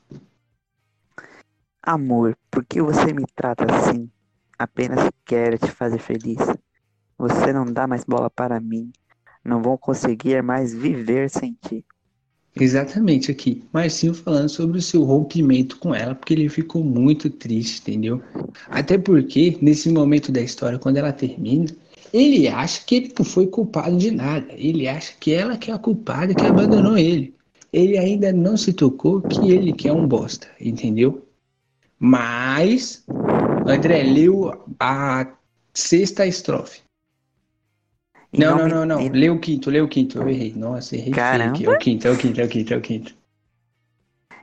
S4: Amor, por que você me trata assim? Apenas quero te fazer feliz. Você não dá mais bola para mim. Não vou conseguir mais viver sem ti.
S1: Exatamente aqui. Marcinho falando sobre o seu rompimento com ela, porque ele ficou muito triste, entendeu? Até porque, nesse momento da história, quando ela termina, ele acha que ele não foi culpado de nada. Ele acha que ela que é a culpada que abandonou ele. Ele ainda não se tocou que ele que é um bosta, entendeu? Mas, André, leu a sexta estrofe. Não, não,
S4: me-
S1: não, não.
S4: e-
S1: Lê o quinto, lê o quinto. Eu errei. Nossa, errei.
S4: Caramba.
S1: É o quinto, é o quinto, é o quinto, é o quinto.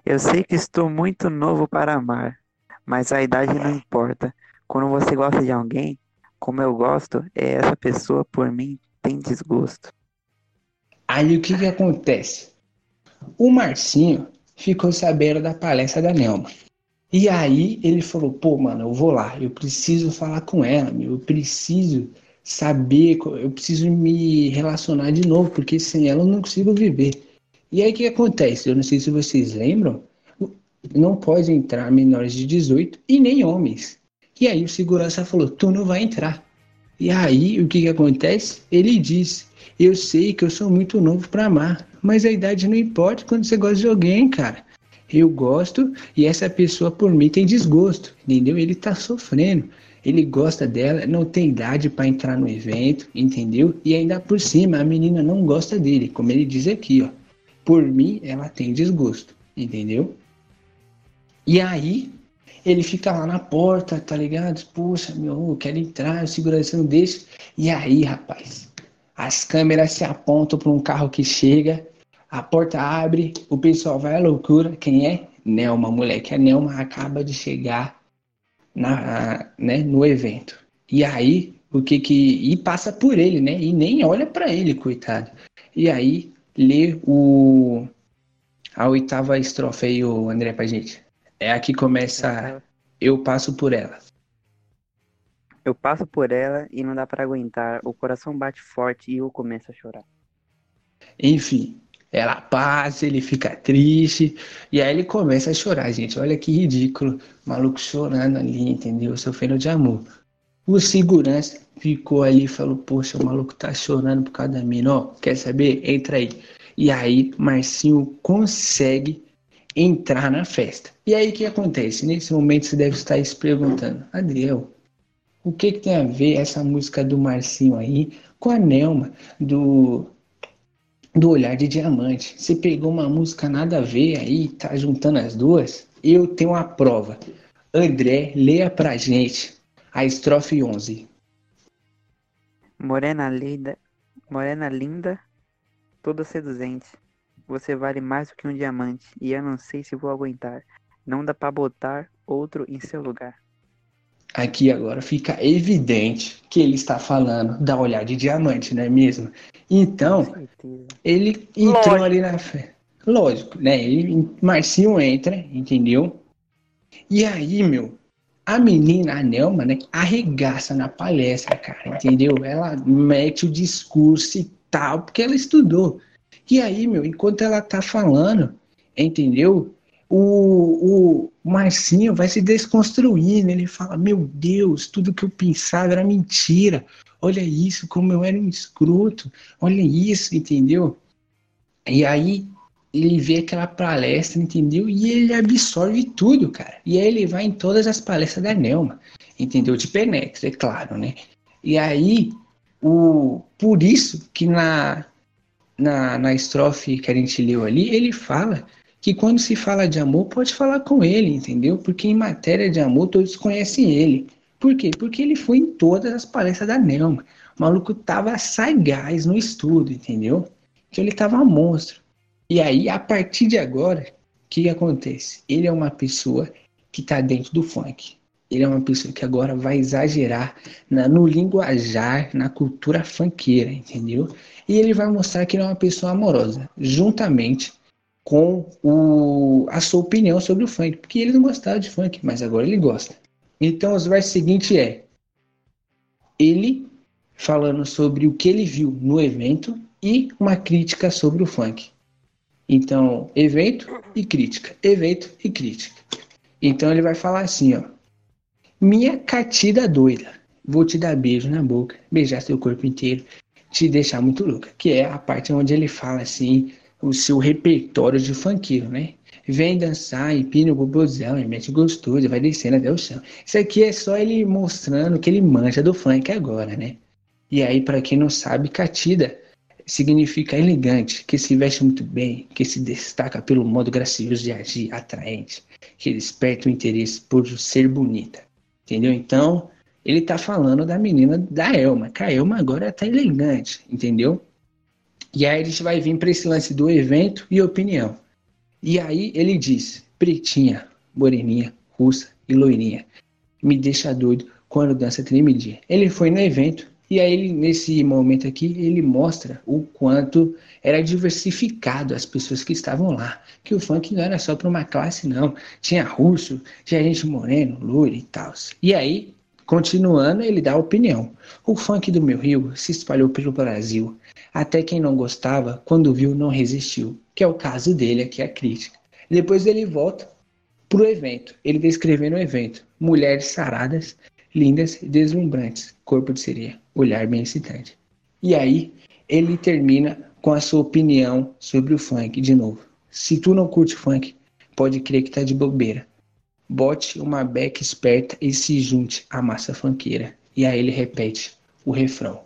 S4: Eu sei que estou muito novo para amar, mas a idade não importa. Quando você gosta de alguém, como eu gosto, é essa pessoa por mim tem desgosto.
S1: Aí o que que acontece? O Marcinho ficou sabendo da palestra da Nelma. E aí ele falou, pô, mano, eu vou lá, eu preciso falar com ela, meu, eu preciso saber, eu preciso me relacionar de novo, porque sem ela eu não consigo viver. E aí o que acontece? Eu não sei se vocês lembram, não pode entrar menores de 18 e nem homens. E aí o segurança falou, tu não vai entrar. E aí o que que acontece? Ele disse, eu sei que eu sou muito novo para amar, mas a idade não importa quando você gosta de alguém, cara. Eu gosto e essa pessoa por mim tem desgosto, entendeu? Ele tá sofrendo. Ele gosta dela, não tem idade para entrar no evento, entendeu? E ainda por cima a menina não gosta dele, como ele diz aqui, ó. Por mim ela tem desgosto, entendeu? E aí ele fica lá na porta, tá ligado? Poxa, meu, eu quero entrar, o segurança não deixa. E aí, rapaz, as câmeras se apontam para um carro que chega, a porta abre, o pessoal vai à loucura. Quem é? Nelma, moleque. A Nelma acaba de chegar na, né, no evento. E aí, o que que. E passa por ele, né? E nem olha para ele, coitado. E aí, lê o. A oitava estrofe aí, o André, pra gente. É a que começa. Eu passo por ela.
S4: Eu passo por ela e não dá para aguentar. O coração bate forte e eu começo a chorar.
S1: Enfim, ela passa, ele fica triste, e aí ele começa a chorar, gente. Olha que ridículo. O maluco chorando ali, entendeu? Sofrendo de amor. O segurança ficou ali e falou: Poxa, o maluco tá chorando por causa da mina. Ó, quer saber? Entra aí. E aí, Marcinho consegue entrar na festa. E aí o que acontece? Nesse momento você deve estar se perguntando, Adriel, o que, que tem a ver essa música do Marcinho aí com a Nelma do, do Olhar de Diamante? Você pegou uma música nada a ver aí, tá juntando as duas? Eu tenho uma prova. André, leia pra gente a estrofe 11.
S4: Morena linda, morena linda, toda seduzente. Você vale mais do que um diamante, e eu não sei se vou aguentar. Não dá pra botar outro em seu lugar.
S1: Aqui agora fica evidente que ele está falando da olhar de diamante, não é mesmo? Então, ele entrou
S2: Lógico.
S1: ali na fé. Lógico, né? Ele, Marcinho entra, entendeu? E aí, meu, a menina, a Nelma, né, arregaça na palestra, cara, entendeu? Ela mete o discurso e tal, porque ela estudou. E aí, meu, enquanto ela tá falando, entendeu? O, o Marcinho vai se desconstruindo. Ele fala: Meu Deus, tudo que eu pensava era mentira. Olha isso, como eu era um escroto. Olha isso, entendeu? E aí ele vê aquela palestra, entendeu? E ele absorve tudo, cara. E aí ele vai em todas as palestras da Nelma, entendeu? De penetra, é claro, né? E aí, o, por isso que na, na, na estrofe que a gente leu ali, ele fala que quando se fala de amor, pode falar com ele, entendeu? Porque em matéria de amor, todos conhecem ele. Por quê? Porque ele foi em todas as palestras da Nelma. O maluco tava sagaz no estudo, entendeu? Que ele tava monstro. E aí, a partir de agora, o que, que acontece? Ele é uma pessoa que tá dentro do funk. Ele é uma pessoa que agora vai exagerar na- no linguajar, na cultura funkeira, entendeu? E ele vai mostrar que ele é uma pessoa amorosa, juntamente com o, a sua opinião sobre o funk. Porque ele não gostava de funk, mas agora ele gosta. Então, os versos seguintes é ele falando sobre o que ele viu no evento e uma crítica sobre o funk. Então, evento e crítica, evento e crítica. Então ele vai falar assim, ó. Minha catida doida, vou te dar beijo na boca, beijar seu corpo inteiro, te deixar muito louca. Que é a parte onde ele fala assim, o seu repertório de funkeiro, né? Vem dançar, empina o bobozão, e mete gostoso, vai descendo até o chão. Isso aqui é só ele mostrando que ele manja do funk agora, né? E aí, para quem não sabe, catida significa elegante, que se veste muito bem, que se destaca pelo modo gracioso de agir, atraente, que desperta o interesse por ser bonita. Entendeu? Então, ele tá falando da menina da Elma, que a Elma agora tá elegante, entendeu? E aí a gente vai vir para esse lance do evento e opinião. E aí ele diz: pretinha, moreninha, russa e loirinha. Me deixa doido quando dança tremidinha. Ele foi no evento e aí nesse momento aqui ele mostra o quanto era diversificado as pessoas que estavam lá. Que o funk não era só para uma classe, não. Tinha russo, tinha gente moreno, loiro e tal. E aí, continuando, ele dá a opinião. O funk do meu rio se espalhou pelo Brasil. Até quem não gostava, quando viu, não resistiu. Que é o caso dele aqui, a crítica. Depois ele volta pro evento. Ele descrevendo o evento. Mulheres saradas, lindas e deslumbrantes. Corpo de sereia. Olhar bem excitante. E aí, ele termina com a sua opinião sobre o funk de novo. Se tu não curte funk, pode crer que tá de bobeira. Bote uma beca esperta e se junte à massa funkeira. E aí ele repete o refrão.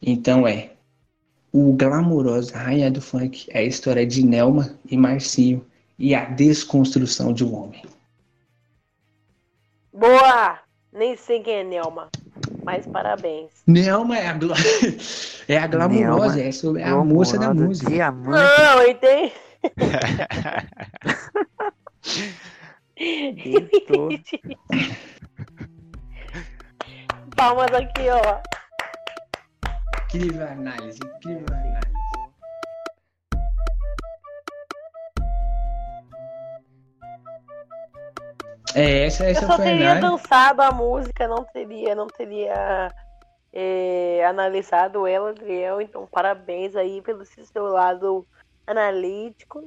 S1: Então é o glamourosa rainha do funk é a história de Nelma e Marcinho e a desconstrução de um homem.
S2: Boa! Nem sei quem é Nelma, mas parabéns.
S1: Nelma é a, gla... é a glamourosa, é, é a moça da música.
S4: Diamante.
S2: Não, entendi.
S4: Deitou.
S2: Palmas aqui, ó.
S1: Incrível análise, incrível análise. É, essa,
S2: Eu
S1: essa
S2: só
S1: foi a
S2: teria
S1: análise.
S2: dançado a música, não teria, não teria é, analisado ela, Adriel. Então, parabéns aí pelo seu lado analítico.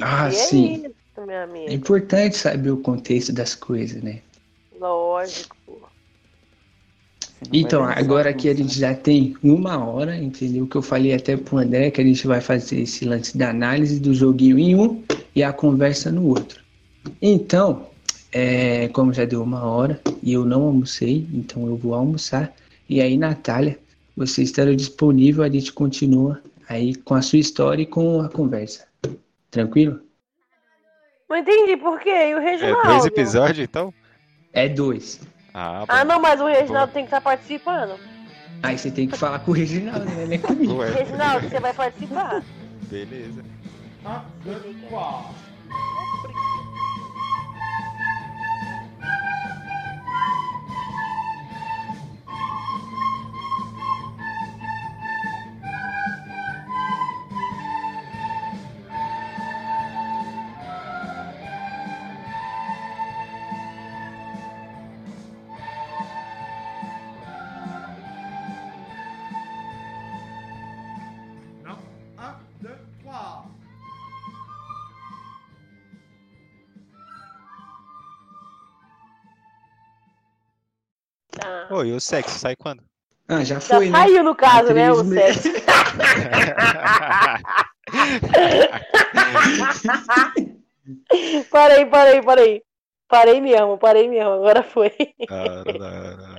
S1: Ah,
S2: e é
S1: sim.
S2: isso, meu
S1: É
S2: amigo.
S1: importante saber o contexto das coisas, né?
S2: Lógico.
S1: Então, agora que a gente já tem uma hora, entendeu? Que eu falei até pro André que a gente vai fazer esse lance da análise do joguinho em um e a conversa no outro. Então, é, como já deu uma hora e eu não almocei, então eu vou almoçar. E aí, Natália, você estará disponível, a gente continua aí com a sua história e com a conversa. Tranquilo?
S2: Não entendi por quê. E o
S3: É
S2: Reginaldo?
S3: dois episódios, então?
S1: É dois.
S3: Ah,
S2: Ah, não, mas o Reginaldo
S3: Boa.
S2: tem que estar participando.
S1: Aí você tem que falar com o Reginaldo, né? Não é comigo.
S3: Ué,
S2: Reginaldo, você vai participar.
S3: beleza.
S5: Non,
S3: Ô, e o sexo sai quando?
S1: Ah, já
S2: Já
S1: foi, né?
S2: saiu no caso, né? O
S1: meses.
S2: sexo. Parei, parei, parei. Parei mesmo, parei mesmo. Agora foi.
S3: Ah, não, não, não.